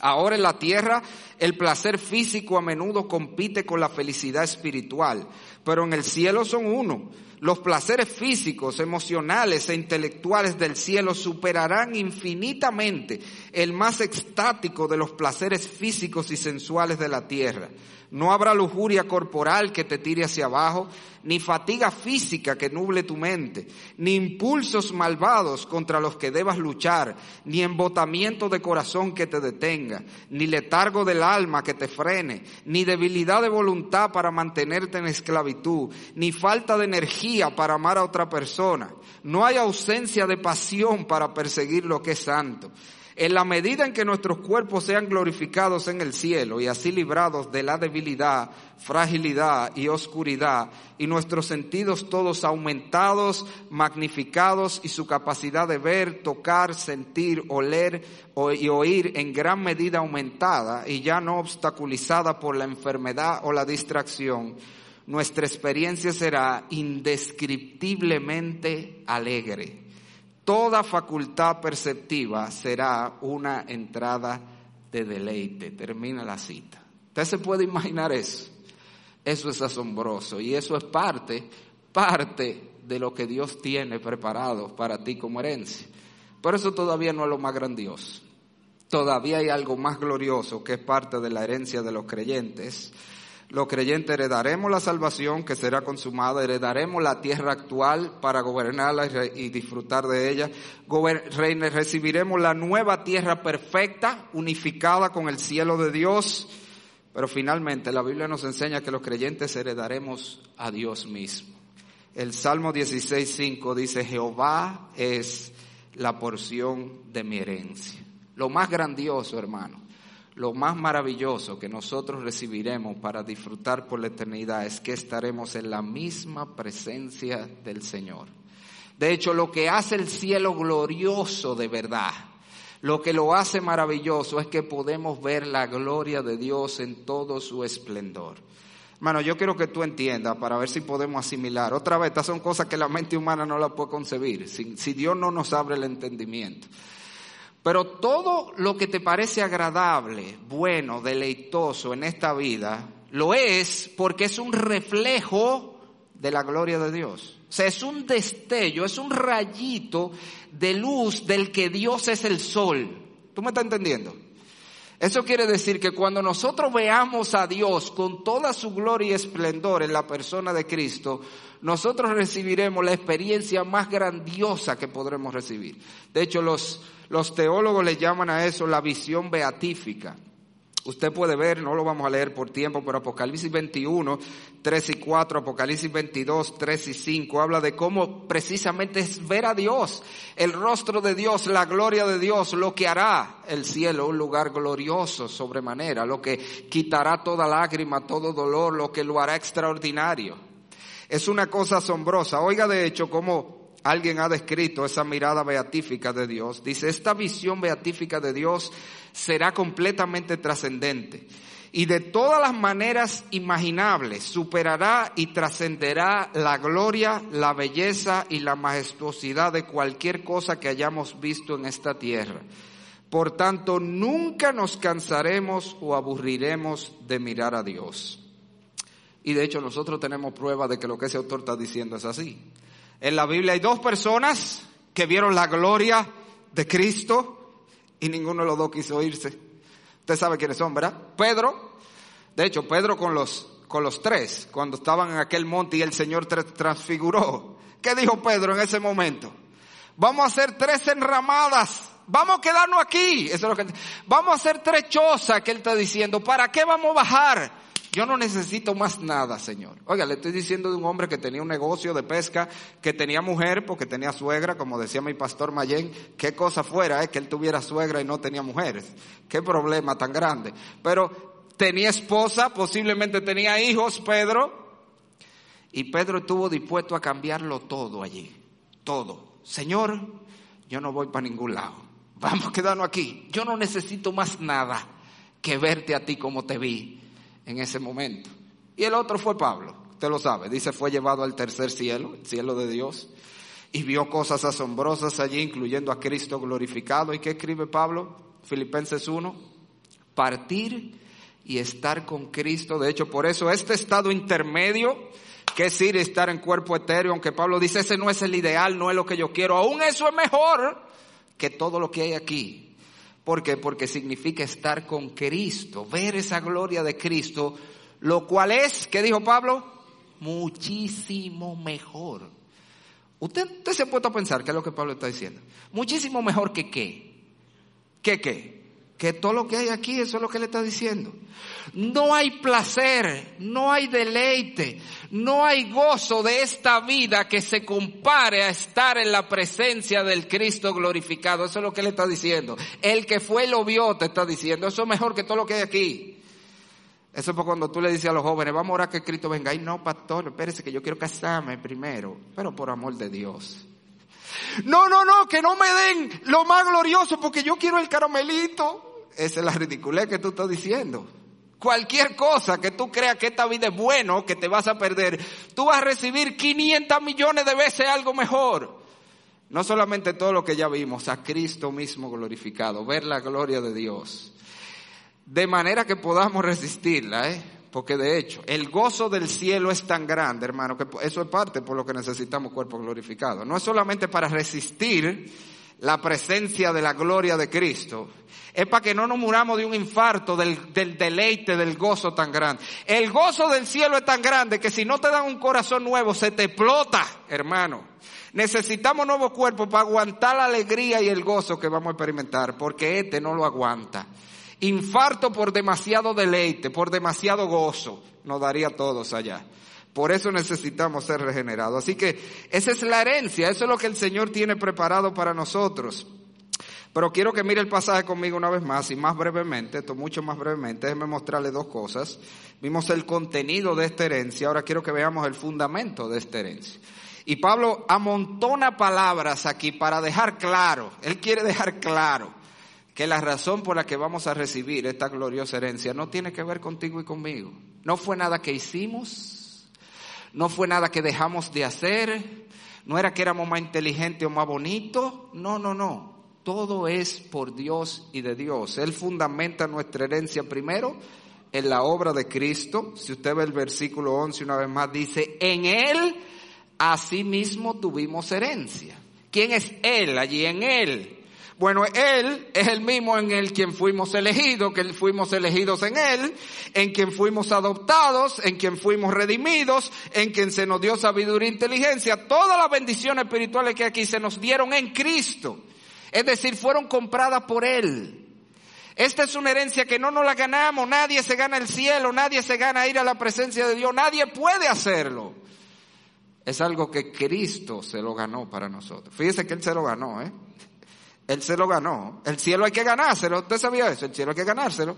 Ahora en la tierra el placer físico a menudo compite con la felicidad espiritual, pero en el cielo son uno. Los placeres físicos, emocionales e intelectuales del cielo superarán infinitamente el más extático de los placeres físicos y sensuales de la tierra. No habrá lujuria corporal que te tire hacia abajo, ni fatiga física que nuble tu mente, ni impulsos malvados contra los que debas luchar, ni embotamiento de corazón que te detenga, ni letargo del alma que te frene, ni debilidad de voluntad para mantenerte en esclavitud, ni falta de energía para amar a otra persona. No hay ausencia de pasión para perseguir lo que es santo en la medida en que nuestros cuerpos sean glorificados en el cielo y así librados de la debilidad, fragilidad y oscuridad, y nuestros sentidos todos aumentados, magnificados y su capacidad de ver, tocar, sentir, oler y oír en gran medida aumentada y ya no obstaculizada por la enfermedad o la distracción, nuestra experiencia será indescriptiblemente alegre toda facultad perceptiva será una entrada de deleite. Termina la cita. Usted se puede imaginar eso. Eso es asombroso y eso es parte, parte de lo que Dios tiene preparado para ti como herencia. Pero eso todavía no es lo más grandioso. Todavía hay algo más glorioso que es parte de la herencia de los creyentes los creyentes heredaremos la salvación que será consumada, heredaremos la tierra actual para gobernarla y disfrutar de ella, recibiremos la nueva tierra perfecta, unificada con el cielo de Dios, pero finalmente la Biblia nos enseña que los creyentes heredaremos a Dios mismo. El Salmo 16.5 dice, Jehová es la porción de mi herencia. Lo más grandioso, hermano, lo más maravilloso que nosotros recibiremos para disfrutar por la eternidad es que estaremos en la misma presencia del Señor. De hecho, lo que hace el cielo glorioso de verdad, lo que lo hace maravilloso es que podemos ver la gloria de Dios en todo su esplendor. Hermano, yo quiero que tú entiendas para ver si podemos asimilar. Otra vez, estas son cosas que la mente humana no la puede concebir, si, si Dios no nos abre el entendimiento. Pero todo lo que te parece agradable, bueno, deleitoso en esta vida, lo es porque es un reflejo de la gloria de Dios. O sea, es un destello, es un rayito de luz del que Dios es el sol. ¿Tú me estás entendiendo? Eso quiere decir que cuando nosotros veamos a Dios con toda su gloria y esplendor en la persona de Cristo, nosotros recibiremos la experiencia más grandiosa que podremos recibir. De hecho, los, los teólogos le llaman a eso la visión beatífica. Usted puede ver, no lo vamos a leer por tiempo, pero Apocalipsis 21, 3 y 4, Apocalipsis 22, 3 y 5, habla de cómo precisamente es ver a Dios, el rostro de Dios, la gloria de Dios, lo que hará el cielo, un lugar glorioso sobremanera, lo que quitará toda lágrima, todo dolor, lo que lo hará extraordinario. Es una cosa asombrosa. Oiga de hecho cómo alguien ha descrito esa mirada beatífica de Dios. Dice, esta visión beatífica de Dios será completamente trascendente y de todas las maneras imaginables superará y trascenderá la gloria, la belleza y la majestuosidad de cualquier cosa que hayamos visto en esta tierra. Por tanto, nunca nos cansaremos o aburriremos de mirar a Dios. Y de hecho nosotros tenemos prueba de que lo que ese autor está diciendo es así. En la Biblia hay dos personas que vieron la gloria de Cristo y ninguno de los dos quiso irse. Usted sabe quiénes son, ¿verdad? Pedro, de hecho, Pedro con los, con los tres, cuando estaban en aquel monte y el Señor transfiguró. ¿Qué dijo Pedro en ese momento? Vamos a hacer tres enramadas. Vamos a quedarnos aquí. Eso es lo que, vamos a hacer tres chozas que él está diciendo. ¿Para qué vamos a bajar? Yo no necesito más nada, Señor. Oiga, le estoy diciendo de un hombre que tenía un negocio de pesca, que tenía mujer porque tenía suegra, como decía mi pastor Mayén, qué cosa fuera, eh, que él tuviera suegra y no tenía mujeres. Qué problema tan grande. Pero tenía esposa, posiblemente tenía hijos, Pedro, y Pedro estuvo dispuesto a cambiarlo todo allí. Todo. Señor, yo no voy para ningún lado. Vamos a quedarnos aquí. Yo no necesito más nada que verte a ti como te vi en ese momento. Y el otro fue Pablo, usted lo sabe, dice fue llevado al tercer cielo, el cielo de Dios, y vio cosas asombrosas allí, incluyendo a Cristo glorificado. ¿Y qué escribe Pablo? Filipenses 1, partir y estar con Cristo. De hecho, por eso este estado intermedio, que es ir y estar en cuerpo etéreo, aunque Pablo dice, ese no es el ideal, no es lo que yo quiero, aún eso es mejor que todo lo que hay aquí. ¿Por qué? Porque significa estar con Cristo, ver esa gloria de Cristo, lo cual es, ¿qué dijo Pablo? Muchísimo mejor. Usted, se ha puesto a pensar qué es lo que Pablo está diciendo. Muchísimo mejor que qué. ¿Qué qué? Que todo lo que hay aquí, eso es lo que le está diciendo. No hay placer, no hay deleite, no hay gozo de esta vida que se compare a estar en la presencia del Cristo glorificado. Eso es lo que le está diciendo. El que fue lo vio te está diciendo, eso es mejor que todo lo que hay aquí. Eso es cuando tú le dices a los jóvenes, vamos a orar que Cristo venga. Ay, no, pastor, espérese que yo quiero casarme primero, pero por amor de Dios. No, no, no, que no me den lo más glorioso porque yo quiero el caramelito. Esa es la ridiculez que tú estás diciendo. Cualquier cosa que tú creas que esta vida es bueno, que te vas a perder, tú vas a recibir 500 millones de veces algo mejor. No solamente todo lo que ya vimos, a Cristo mismo glorificado, ver la gloria de Dios. De manera que podamos resistirla, ¿eh? Porque de hecho, el gozo del cielo es tan grande, hermano, que eso es parte por lo que necesitamos cuerpo glorificado. No es solamente para resistir la presencia de la gloria de Cristo, es para que no nos muramos de un infarto del, del, deleite, del gozo tan grande. El gozo del cielo es tan grande que si no te dan un corazón nuevo, se te explota, hermano. Necesitamos nuevo cuerpo para aguantar la alegría y el gozo que vamos a experimentar, porque este no lo aguanta. Infarto por demasiado deleite, por demasiado gozo, nos daría todos allá. Por eso necesitamos ser regenerados. Así que esa es la herencia, eso es lo que el Señor tiene preparado para nosotros. Pero quiero que mire el pasaje conmigo una vez más y más brevemente, esto mucho más brevemente, déjeme mostrarle dos cosas. Vimos el contenido de esta herencia, ahora quiero que veamos el fundamento de esta herencia. Y Pablo amontona palabras aquí para dejar claro, él quiere dejar claro que la razón por la que vamos a recibir esta gloriosa herencia no tiene que ver contigo y conmigo. No fue nada que hicimos, no fue nada que dejamos de hacer, no era que éramos más inteligentes o más bonitos, no, no, no. Todo es por Dios y de Dios. Él fundamenta nuestra herencia primero en la obra de Cristo. Si usted ve el versículo 11 una vez más, dice, en Él asimismo tuvimos herencia. ¿Quién es Él allí en Él? Bueno, Él es el mismo en el quien fuimos elegidos, que fuimos elegidos en Él, en quien fuimos adoptados, en quien fuimos redimidos, en quien se nos dio sabiduría e inteligencia. Todas las bendiciones espirituales que aquí se nos dieron en Cristo. Es decir, fueron compradas por Él. Esta es una herencia que no nos la ganamos, nadie se gana el cielo, nadie se gana ir a la presencia de Dios, nadie puede hacerlo. Es algo que Cristo se lo ganó para nosotros. Fíjese que Él se lo ganó, ¿eh? Él se lo ganó. El cielo hay que ganárselo, ¿usted sabía eso? El cielo hay que ganárselo.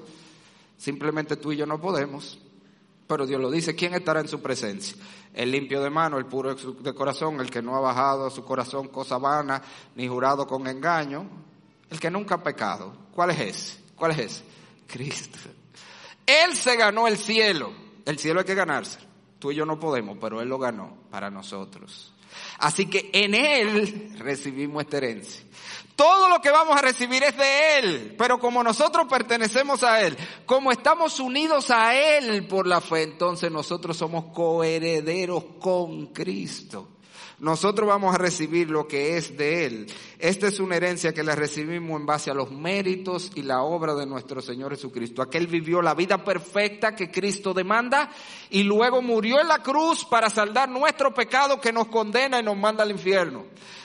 Simplemente tú y yo no podemos. Pero Dios lo dice, ¿quién estará en su presencia? El limpio de mano, el puro de corazón, el que no ha bajado a su corazón cosa vana, ni jurado con engaño, el que nunca ha pecado. ¿Cuál es ese? ¿Cuál es ese? Cristo. Él se ganó el cielo. El cielo hay que ganarse. Tú y yo no podemos, pero Él lo ganó para nosotros. Así que en Él recibimos esta herencia. Todo lo que vamos a recibir es de Él, pero como nosotros pertenecemos a Él, como estamos unidos a Él por la fe, entonces nosotros somos coherederos con Cristo. Nosotros vamos a recibir lo que es de Él. Esta es una herencia que la recibimos en base a los méritos y la obra de nuestro Señor Jesucristo. Aquel vivió la vida perfecta que Cristo demanda y luego murió en la cruz para saldar nuestro pecado que nos condena y nos manda al infierno.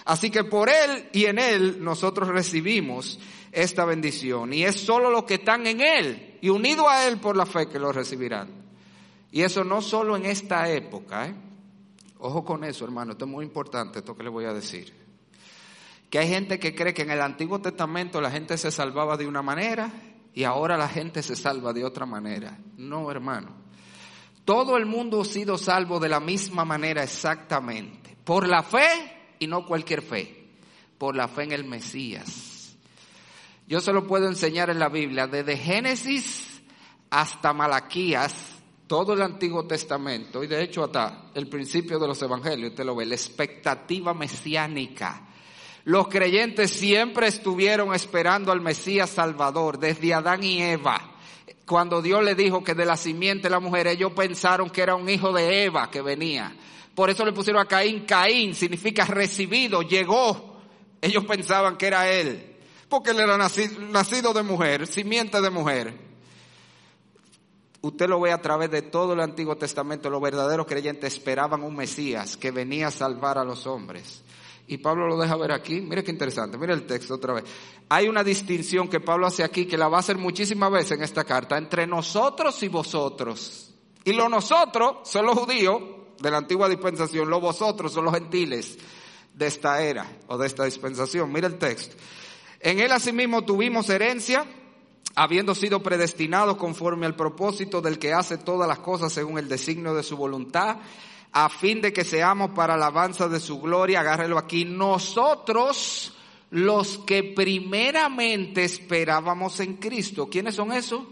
Así que por Él y en Él nosotros recibimos esta bendición. Y es solo los que están en Él y unidos a Él por la fe que lo recibirán. Y eso no solo en esta época, ¿eh? Ojo con eso, hermano, esto es muy importante, esto que le voy a decir. Que hay gente que cree que en el Antiguo Testamento la gente se salvaba de una manera y ahora la gente se salva de otra manera. No, hermano. Todo el mundo ha sido salvo de la misma manera exactamente. Por la fe y no cualquier fe. Por la fe en el Mesías. Yo se lo puedo enseñar en la Biblia, desde Génesis hasta Malaquías, todo el Antiguo Testamento, y de hecho hasta el principio de los Evangelios, usted lo ve, la expectativa mesiánica. Los creyentes siempre estuvieron esperando al Mesías Salvador, desde Adán y Eva. cuando Dios le dijo que de la simiente la mujer, ellos pensaron que era un hijo de Eva que venía. Por eso le pusieron a Caín, Caín significa recibido, llegó. Ellos pensaban que era él, porque él era nacido, de mujer, simiente de mujer. Usted lo ve a través de todo el Antiguo Testamento, los verdaderos creyentes esperaban un Mesías que venía a salvar a los hombres. Y Pablo lo deja ver aquí. Mire qué interesante. Mire el texto otra vez. Hay una distinción que Pablo hace aquí que la va a hacer muchísimas veces en esta carta entre nosotros y vosotros. Y los nosotros son los judíos de la antigua dispensación, los vosotros son los gentiles de esta era o de esta dispensación. Mire el texto. En él asimismo tuvimos herencia habiendo sido predestinados conforme al propósito del que hace todas las cosas según el designio de su voluntad, a fin de que seamos para alabanza de su gloria, agárrelo aquí, nosotros los que primeramente esperábamos en Cristo. ¿Quiénes son esos?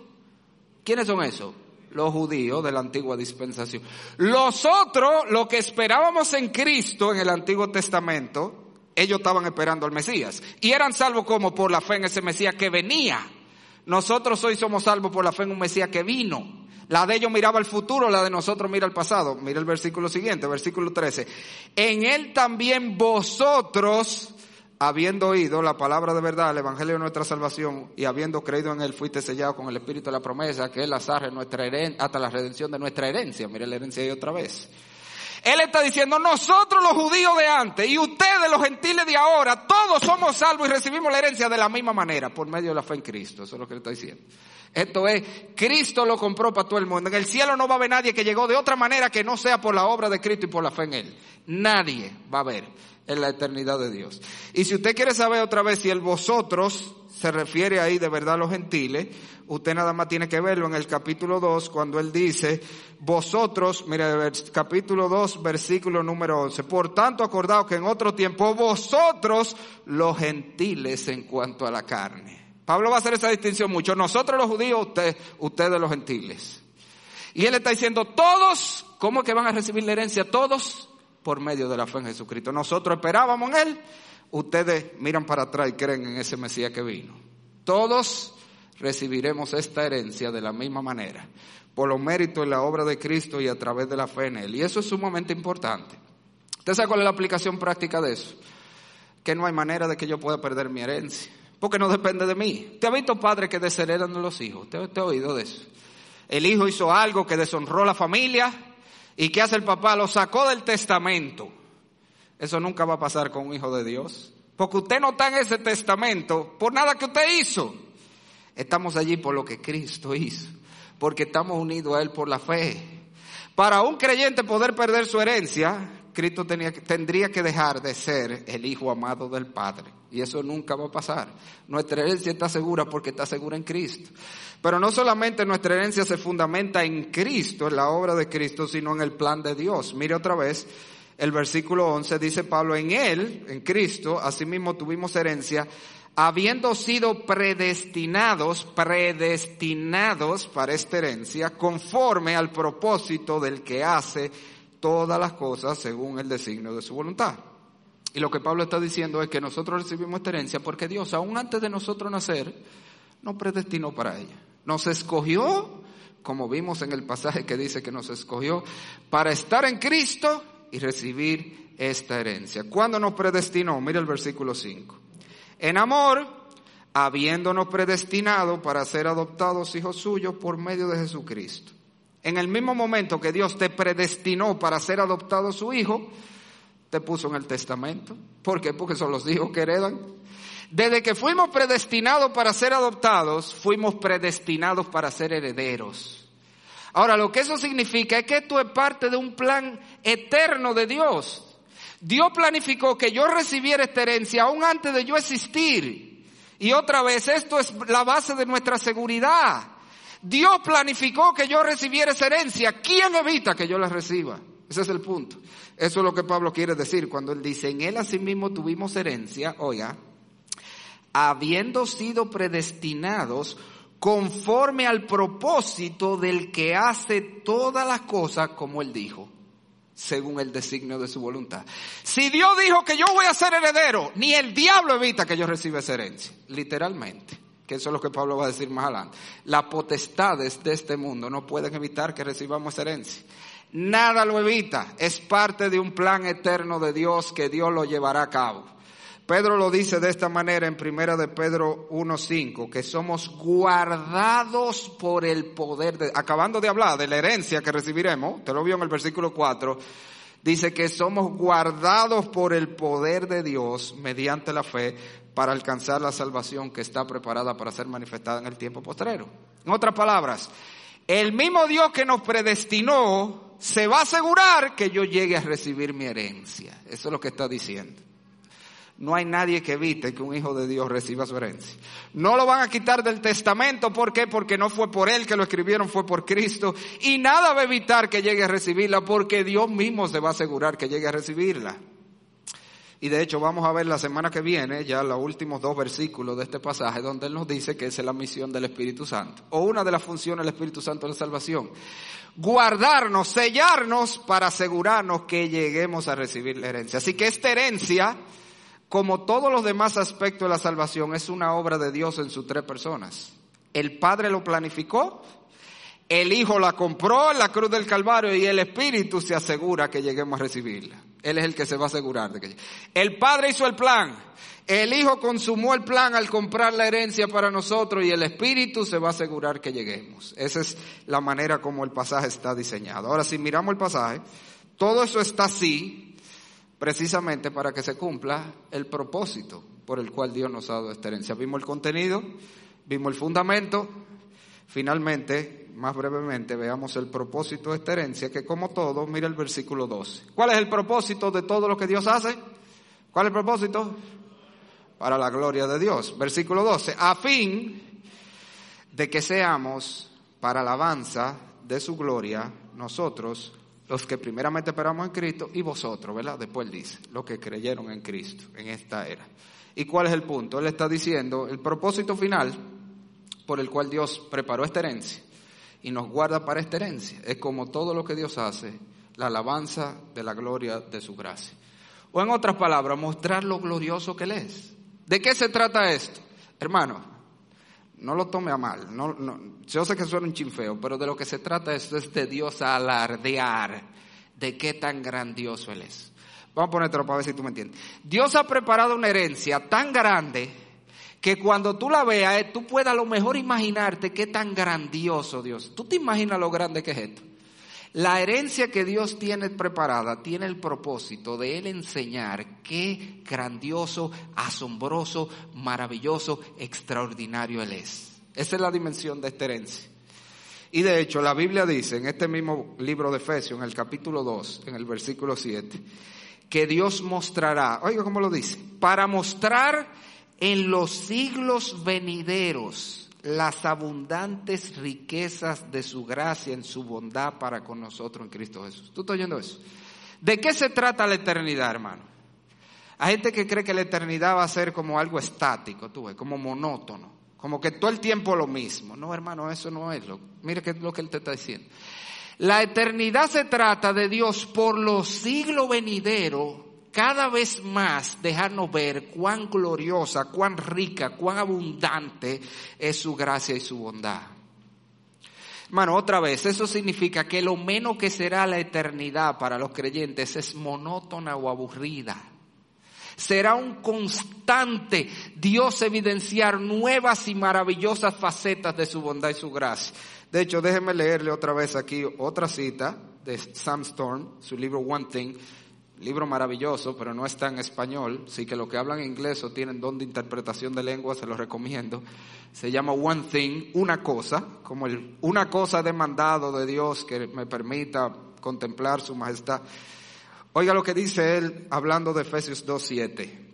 ¿Quiénes son esos? Los judíos de la antigua dispensación. Los otros, los que esperábamos en Cristo en el Antiguo Testamento, ellos estaban esperando al Mesías. Y eran salvos como por la fe en ese Mesías que venía. Nosotros hoy somos salvos por la fe en un Mesías que vino. La de ellos miraba al futuro, la de nosotros mira al pasado. Mira el versículo siguiente, versículo 13. En él también vosotros, habiendo oído la palabra de verdad, el evangelio de nuestra salvación, y habiendo creído en él, fuiste sellado con el espíritu de la promesa, que él azarre nuestra hasta la redención de nuestra herencia. Mire la herencia ahí otra vez. Él está diciendo, nosotros los judíos de antes y ustedes los gentiles de ahora, todos somos salvos y recibimos la herencia de la misma manera, por medio de la fe en Cristo. Eso es lo que él está diciendo. Esto es, Cristo lo compró para todo el mundo. En el cielo no va a haber nadie que llegó de otra manera que no sea por la obra de Cristo y por la fe en Él. Nadie va a haber en la eternidad de Dios. Y si usted quiere saber otra vez si el vosotros se refiere ahí de verdad a los gentiles, usted nada más tiene que verlo en el capítulo 2 cuando él dice, vosotros, mire, capítulo 2, versículo número 11, por tanto acordado que en otro tiempo vosotros los gentiles en cuanto a la carne. Pablo va a hacer esa distinción mucho, nosotros los judíos, usted, ustedes los gentiles. Y él está diciendo, todos, ¿cómo que van a recibir la herencia? Todos por medio de la fe en Jesucristo. Nosotros esperábamos en Él, ustedes miran para atrás y creen en ese Mesías que vino. Todos recibiremos esta herencia de la misma manera, por los méritos de la obra de Cristo y a través de la fe en Él. Y eso es sumamente importante. ¿Usted sabe cuál es la aplicación práctica de eso? Que no hay manera de que yo pueda perder mi herencia, porque no depende de mí. ¿Te ha visto padres que desheredan a los hijos? ¿Te, ¿Te ha oído de eso? El hijo hizo algo que deshonró la familia, ¿Y qué hace el papá? Lo sacó del testamento. Eso nunca va a pasar con un hijo de Dios. Porque usted no está en ese testamento por nada que usted hizo. Estamos allí por lo que Cristo hizo. Porque estamos unidos a Él por la fe. Para un creyente poder perder su herencia, Cristo tendría que dejar de ser el Hijo amado del Padre. Y eso nunca va a pasar. Nuestra herencia está segura porque está segura en Cristo. Pero no solamente nuestra herencia se fundamenta en Cristo, en la obra de Cristo, sino en el plan de Dios. Mire otra vez, el versículo 11 dice Pablo, en Él, en Cristo, asimismo tuvimos herencia, habiendo sido predestinados, predestinados para esta herencia, conforme al propósito del que hace todas las cosas según el designio de su voluntad. Y lo que Pablo está diciendo es que nosotros recibimos esta herencia porque Dios, aún antes de nosotros nacer, nos predestinó para ella. Nos escogió, como vimos en el pasaje que dice que nos escogió, para estar en Cristo y recibir esta herencia. ¿Cuándo nos predestinó? Mira el versículo 5. En amor, habiéndonos predestinado para ser adoptados hijos suyos por medio de Jesucristo. En el mismo momento que Dios te predestinó para ser adoptado su hijo, puso en el testamento. ¿Por qué? Porque son los hijos que heredan. Desde que fuimos predestinados para ser adoptados, fuimos predestinados para ser herederos. Ahora, lo que eso significa es que esto es parte de un plan eterno de Dios. Dios planificó que yo recibiera esta herencia aún antes de yo existir. Y otra vez, esto es la base de nuestra seguridad. Dios planificó que yo recibiera esa herencia. ¿Quién evita que yo la reciba? Ese es el punto. Eso es lo que Pablo quiere decir cuando él dice, en él asimismo tuvimos herencia, oiga, habiendo sido predestinados conforme al propósito del que hace todas las cosas como él dijo, según el designio de su voluntad. Si Dios dijo que yo voy a ser heredero, ni el diablo evita que yo reciba esa herencia, literalmente. que eso es lo que Pablo va a decir más adelante. Las potestades de este mundo no pueden evitar que recibamos herencia. Nada lo evita, es parte de un plan eterno de Dios que Dios lo llevará a cabo. Pedro lo dice de esta manera en primera de Pedro 1.5, que somos guardados por el poder de, acabando de hablar de la herencia que recibiremos, te lo vio en el versículo 4, dice que somos guardados por el poder de Dios mediante la fe para alcanzar la salvación que está preparada para ser manifestada en el tiempo postrero. En otras palabras, el mismo Dios que nos predestinó se va a asegurar que yo llegue a recibir mi herencia. Eso es lo que está diciendo. No hay nadie que evite que un hijo de Dios reciba su herencia. No lo van a quitar del testamento. ¿Por qué? Porque no fue por él que lo escribieron, fue por Cristo. Y nada va a evitar que llegue a recibirla porque Dios mismo se va a asegurar que llegue a recibirla. Y de hecho vamos a ver la semana que viene ya los últimos dos versículos de este pasaje donde Él nos dice que esa es la misión del Espíritu Santo o una de las funciones del Espíritu Santo de la salvación. Guardarnos, sellarnos para asegurarnos que lleguemos a recibir la herencia. Así que esta herencia, como todos los demás aspectos de la salvación, es una obra de Dios en sus tres personas. El Padre lo planificó, el Hijo la compró en la cruz del Calvario y el Espíritu se asegura que lleguemos a recibirla. Él es el que se va a asegurar de que El Padre hizo el plan. El Hijo consumó el plan al comprar la herencia para nosotros y el Espíritu se va a asegurar que lleguemos. Esa es la manera como el pasaje está diseñado. Ahora, si miramos el pasaje, todo eso está así precisamente para que se cumpla el propósito por el cual Dios nos ha dado esta herencia. Vimos el contenido, vimos el fundamento, finalmente más brevemente, veamos el propósito de esta herencia, que como todo, mira el versículo 12. ¿Cuál es el propósito de todo lo que Dios hace? ¿Cuál es el propósito? Para la gloria de Dios. Versículo 12. A fin de que seamos para alabanza de su gloria nosotros, los que primeramente esperamos en Cristo, y vosotros, ¿verdad? Después dice, los que creyeron en Cristo en esta era. ¿Y cuál es el punto? Él está diciendo, el propósito final por el cual Dios preparó esta herencia y nos guarda para esta herencia. Es como todo lo que Dios hace, la alabanza de la gloria de su gracia. O en otras palabras, mostrar lo glorioso que Él es. ¿De qué se trata esto? Hermano, no lo tome a mal. No, no, yo sé que suena un chinfeo, pero de lo que se trata es de Dios alardear de qué tan grandioso Él es. Vamos a ponértelo para ver si tú me entiendes. Dios ha preparado una herencia tan grande que cuando tú la veas, eh, tú puedas a lo mejor imaginarte qué tan grandioso Dios. ¿Tú te imaginas lo grande que es esto? La herencia que Dios tiene preparada tiene el propósito de Él enseñar qué grandioso, asombroso, maravilloso, extraordinario Él es. Esa es la dimensión de esta herencia. Y de hecho, la Biblia dice en este mismo libro de Efesios, en el capítulo 2, en el versículo 7, que Dios mostrará, oiga cómo lo dice, para mostrar en los siglos venideros las abundantes riquezas de su gracia en su bondad para con nosotros en Cristo Jesús. ¿Tú estás oyendo eso? ¿De qué se trata la eternidad, hermano? Hay gente que cree que la eternidad va a ser como algo estático, tú ves, como monótono, como que todo el tiempo lo mismo. No, hermano, eso no es lo. Mire qué es lo que él te está diciendo. La eternidad se trata de Dios por los siglos venideros cada vez más dejarnos ver cuán gloriosa, cuán rica, cuán abundante es su gracia y su bondad. Hermano, otra vez, eso significa que lo menos que será la eternidad para los creyentes es monótona o aburrida. Será un constante Dios evidenciar nuevas y maravillosas facetas de su bondad y su gracia. De hecho, déjeme leerle otra vez aquí otra cita de Sam Storm, su libro One Thing, libro maravilloso, pero no está en español, sí que los que hablan inglés o tienen don de interpretación de lengua, se los recomiendo. Se llama One Thing, una cosa, como el, una cosa demandado de Dios que me permita contemplar su majestad. Oiga lo que dice él hablando de Efesios 2.7.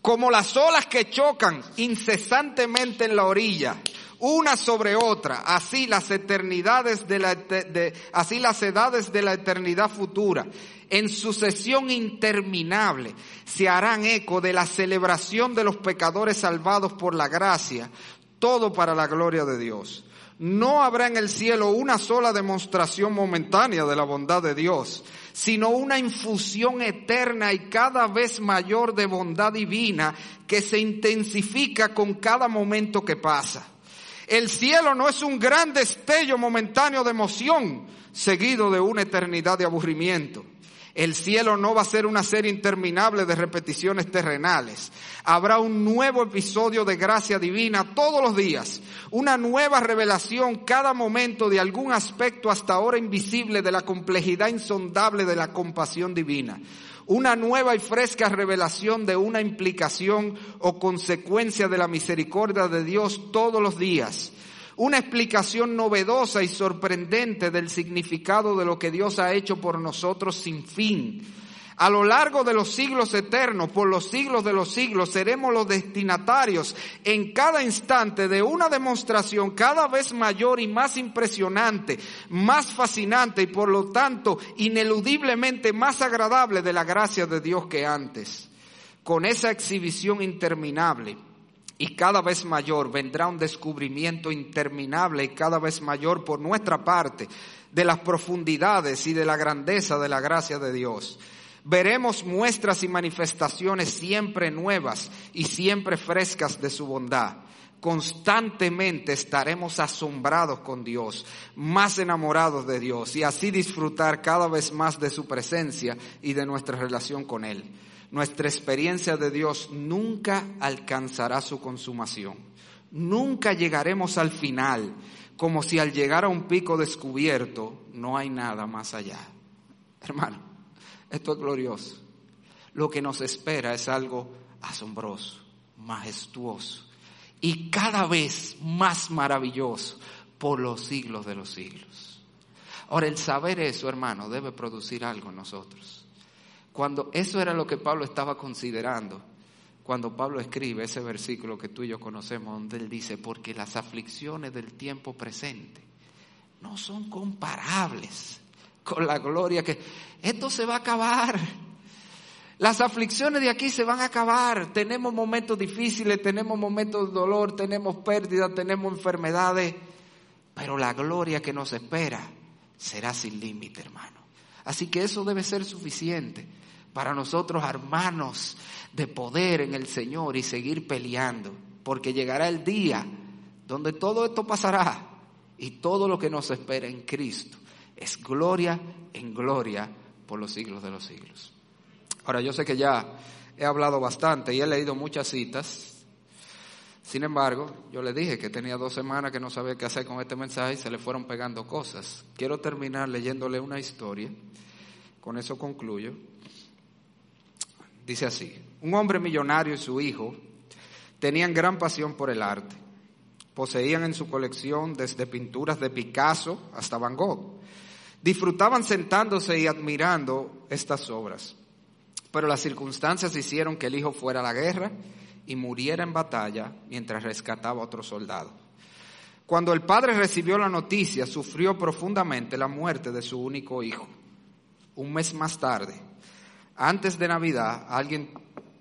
Como las olas que chocan incesantemente en la orilla, una sobre otra, así las eternidades de la, de, así las edades de la eternidad futura en sucesión interminable se harán eco de la celebración de los pecadores salvados por la gracia, todo para la gloria de Dios. No habrá en el cielo una sola demostración momentánea de la bondad de Dios, sino una infusión eterna y cada vez mayor de bondad divina que se intensifica con cada momento que pasa. El cielo no es un gran destello momentáneo de emoción seguido de una eternidad de aburrimiento. El cielo no va a ser una serie interminable de repeticiones terrenales. Habrá un nuevo episodio de gracia divina todos los días, una nueva revelación cada momento de algún aspecto hasta ahora invisible de la complejidad insondable de la compasión divina. Una nueva y fresca revelación de una implicación o consecuencia de la misericordia de Dios todos los días una explicación novedosa y sorprendente del significado de lo que Dios ha hecho por nosotros sin fin. A lo largo de los siglos eternos, por los siglos de los siglos, seremos los destinatarios en cada instante de una demostración cada vez mayor y más impresionante, más fascinante y por lo tanto ineludiblemente más agradable de la gracia de Dios que antes. Con esa exhibición interminable, y cada vez mayor vendrá un descubrimiento interminable y cada vez mayor por nuestra parte de las profundidades y de la grandeza de la gracia de Dios. Veremos muestras y manifestaciones siempre nuevas y siempre frescas de su bondad. Constantemente estaremos asombrados con Dios, más enamorados de Dios y así disfrutar cada vez más de su presencia y de nuestra relación con Él nuestra experiencia de Dios nunca alcanzará su consumación. Nunca llegaremos al final, como si al llegar a un pico descubierto no hay nada más allá. Hermano, esto es glorioso. Lo que nos espera es algo asombroso, majestuoso y cada vez más maravilloso por los siglos de los siglos. Ahora, el saber eso, hermano, debe producir algo en nosotros. Cuando eso era lo que Pablo estaba considerando, cuando Pablo escribe ese versículo que tú y yo conocemos, donde él dice, porque las aflicciones del tiempo presente no son comparables con la gloria que... Esto se va a acabar. Las aflicciones de aquí se van a acabar. Tenemos momentos difíciles, tenemos momentos de dolor, tenemos pérdidas, tenemos enfermedades, pero la gloria que nos espera será sin límite, hermano. Así que eso debe ser suficiente para nosotros armarnos de poder en el Señor y seguir peleando, porque llegará el día donde todo esto pasará y todo lo que nos espera en Cristo es gloria en gloria por los siglos de los siglos. Ahora yo sé que ya he hablado bastante y he leído muchas citas, sin embargo, yo le dije que tenía dos semanas que no sabía qué hacer con este mensaje y se le fueron pegando cosas. Quiero terminar leyéndole una historia, con eso concluyo. Dice así, un hombre millonario y su hijo tenían gran pasión por el arte. Poseían en su colección desde pinturas de Picasso hasta Van Gogh. Disfrutaban sentándose y admirando estas obras. Pero las circunstancias hicieron que el hijo fuera a la guerra y muriera en batalla mientras rescataba a otro soldado. Cuando el padre recibió la noticia, sufrió profundamente la muerte de su único hijo. Un mes más tarde, antes de Navidad, alguien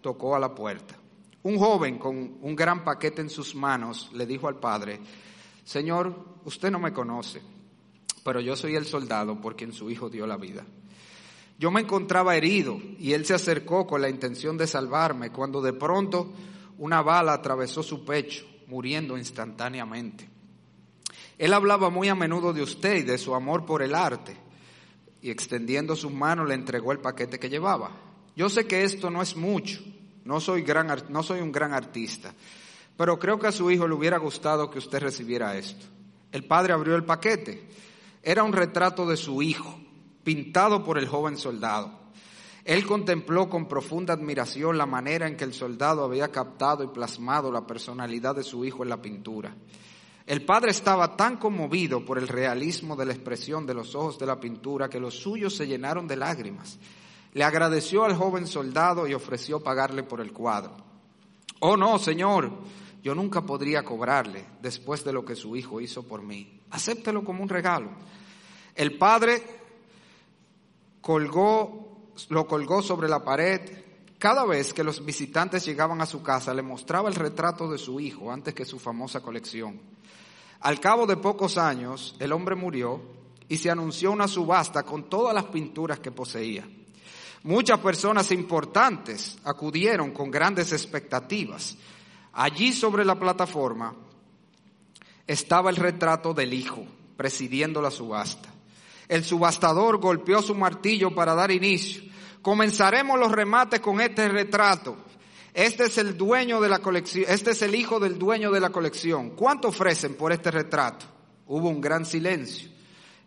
tocó a la puerta. Un joven con un gran paquete en sus manos le dijo al padre, Señor, usted no me conoce, pero yo soy el soldado por quien su hijo dio la vida. Yo me encontraba herido y él se acercó con la intención de salvarme cuando de pronto una bala atravesó su pecho, muriendo instantáneamente. Él hablaba muy a menudo de usted y de su amor por el arte y extendiendo sus manos le entregó el paquete que llevaba. Yo sé que esto no es mucho, no soy, gran, no soy un gran artista, pero creo que a su hijo le hubiera gustado que usted recibiera esto. El padre abrió el paquete. Era un retrato de su hijo, pintado por el joven soldado. Él contempló con profunda admiración la manera en que el soldado había captado y plasmado la personalidad de su hijo en la pintura. El padre estaba tan conmovido por el realismo de la expresión de los ojos de la pintura que los suyos se llenaron de lágrimas. Le agradeció al joven soldado y ofreció pagarle por el cuadro. Oh no, señor, yo nunca podría cobrarle después de lo que su hijo hizo por mí. Acéptelo como un regalo. El padre colgó, lo colgó sobre la pared. Cada vez que los visitantes llegaban a su casa, le mostraba el retrato de su hijo antes que su famosa colección. Al cabo de pocos años, el hombre murió y se anunció una subasta con todas las pinturas que poseía. Muchas personas importantes acudieron con grandes expectativas. Allí sobre la plataforma estaba el retrato del hijo presidiendo la subasta. El subastador golpeó su martillo para dar inicio. Comenzaremos los remates con este retrato. Este es el dueño de la colección, este es el hijo del dueño de la colección. ¿Cuánto ofrecen por este retrato? Hubo un gran silencio.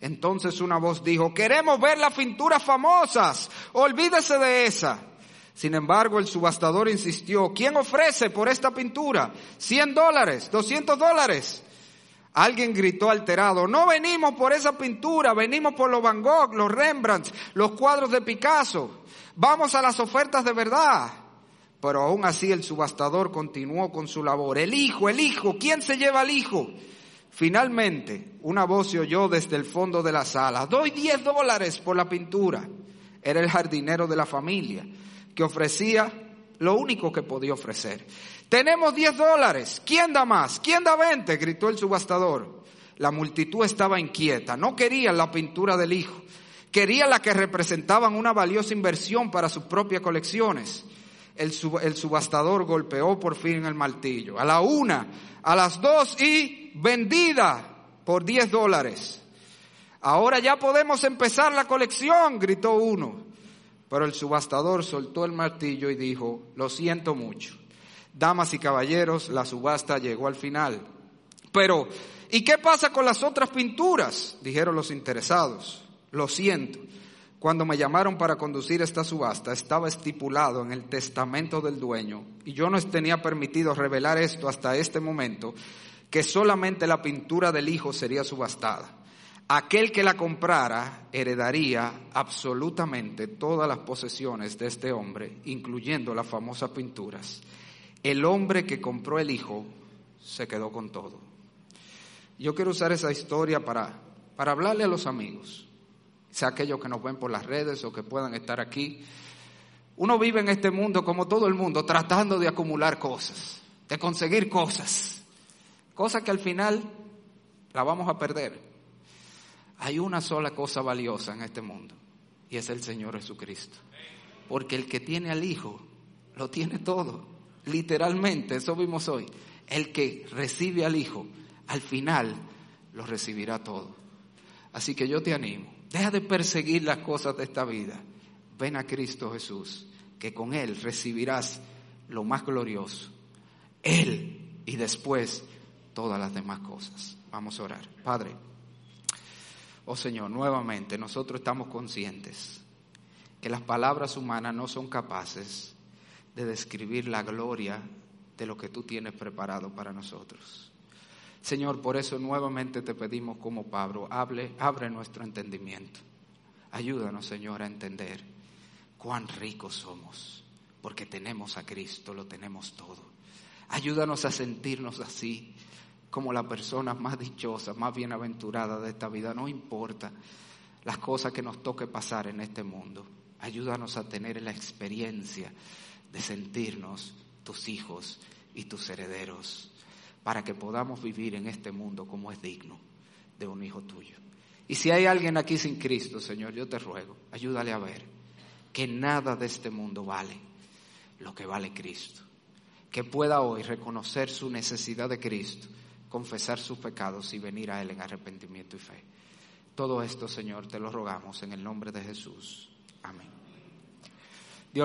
Entonces una voz dijo, queremos ver las pinturas famosas, olvídese de esa. Sin embargo, el subastador insistió, ¿quién ofrece por esta pintura? ¿100 dólares? ¿200 dólares? Alguien gritó alterado, no venimos por esa pintura, venimos por los Van Gogh, los Rembrandt, los cuadros de Picasso. Vamos a las ofertas de verdad. Pero aún así el subastador continuó con su labor. El hijo, el hijo, ¿quién se lleva al hijo? Finalmente, una voz se oyó desde el fondo de la sala. Doy 10 dólares por la pintura. Era el jardinero de la familia, que ofrecía lo único que podía ofrecer. Tenemos 10 dólares. ¿Quién da más? ¿Quién da 20? gritó el subastador. La multitud estaba inquieta. No querían la pintura del hijo. Querían la que representaban una valiosa inversión para sus propias colecciones el, subastador golpeó por fin el martillo. A la una, a las dos y vendida por diez dólares. Ahora ya podemos empezar la colección, gritó uno. Pero el subastador soltó el martillo y dijo, lo siento mucho. Damas y caballeros, la subasta llegó al final. Pero, ¿y qué pasa con las otras pinturas? Dijeron los interesados. Lo siento. Cuando me llamaron para conducir esta subasta, estaba estipulado en el testamento del dueño, y yo no tenía permitido revelar esto hasta este momento, que solamente la pintura del hijo sería subastada. Aquel que la comprara heredaría absolutamente todas las posesiones de este hombre, incluyendo las famosas pinturas. El hombre que compró el hijo se quedó con todo. Yo quiero usar esa historia para, para hablarle a los amigos sea aquellos que nos ven por las redes o que puedan estar aquí. Uno vive en este mundo como todo el mundo, tratando de acumular cosas, de conseguir cosas, cosas que al final la vamos a perder. Hay una sola cosa valiosa en este mundo y es el Señor Jesucristo. Porque el que tiene al Hijo lo tiene todo, literalmente, eso vimos hoy. El que recibe al Hijo, al final lo recibirá todo. Así que yo te animo Deja de perseguir las cosas de esta vida. Ven a Cristo Jesús, que con Él recibirás lo más glorioso. Él y después todas las demás cosas. Vamos a orar. Padre, oh Señor, nuevamente nosotros estamos conscientes que las palabras humanas no son capaces de describir la gloria de lo que tú tienes preparado para nosotros. Señor, por eso nuevamente te pedimos como Pablo, abre nuestro entendimiento. Ayúdanos, Señor, a entender cuán ricos somos, porque tenemos a Cristo, lo tenemos todo. Ayúdanos a sentirnos así, como la persona más dichosa, más bienaventurada de esta vida. No importa las cosas que nos toque pasar en este mundo. Ayúdanos a tener la experiencia de sentirnos tus hijos y tus herederos para que podamos vivir en este mundo como es digno de un hijo tuyo. Y si hay alguien aquí sin Cristo, Señor, yo te ruego, ayúdale a ver que nada de este mundo vale lo que vale Cristo. Que pueda hoy reconocer su necesidad de Cristo, confesar sus pecados y venir a Él en arrepentimiento y fe. Todo esto, Señor, te lo rogamos en el nombre de Jesús. Amén.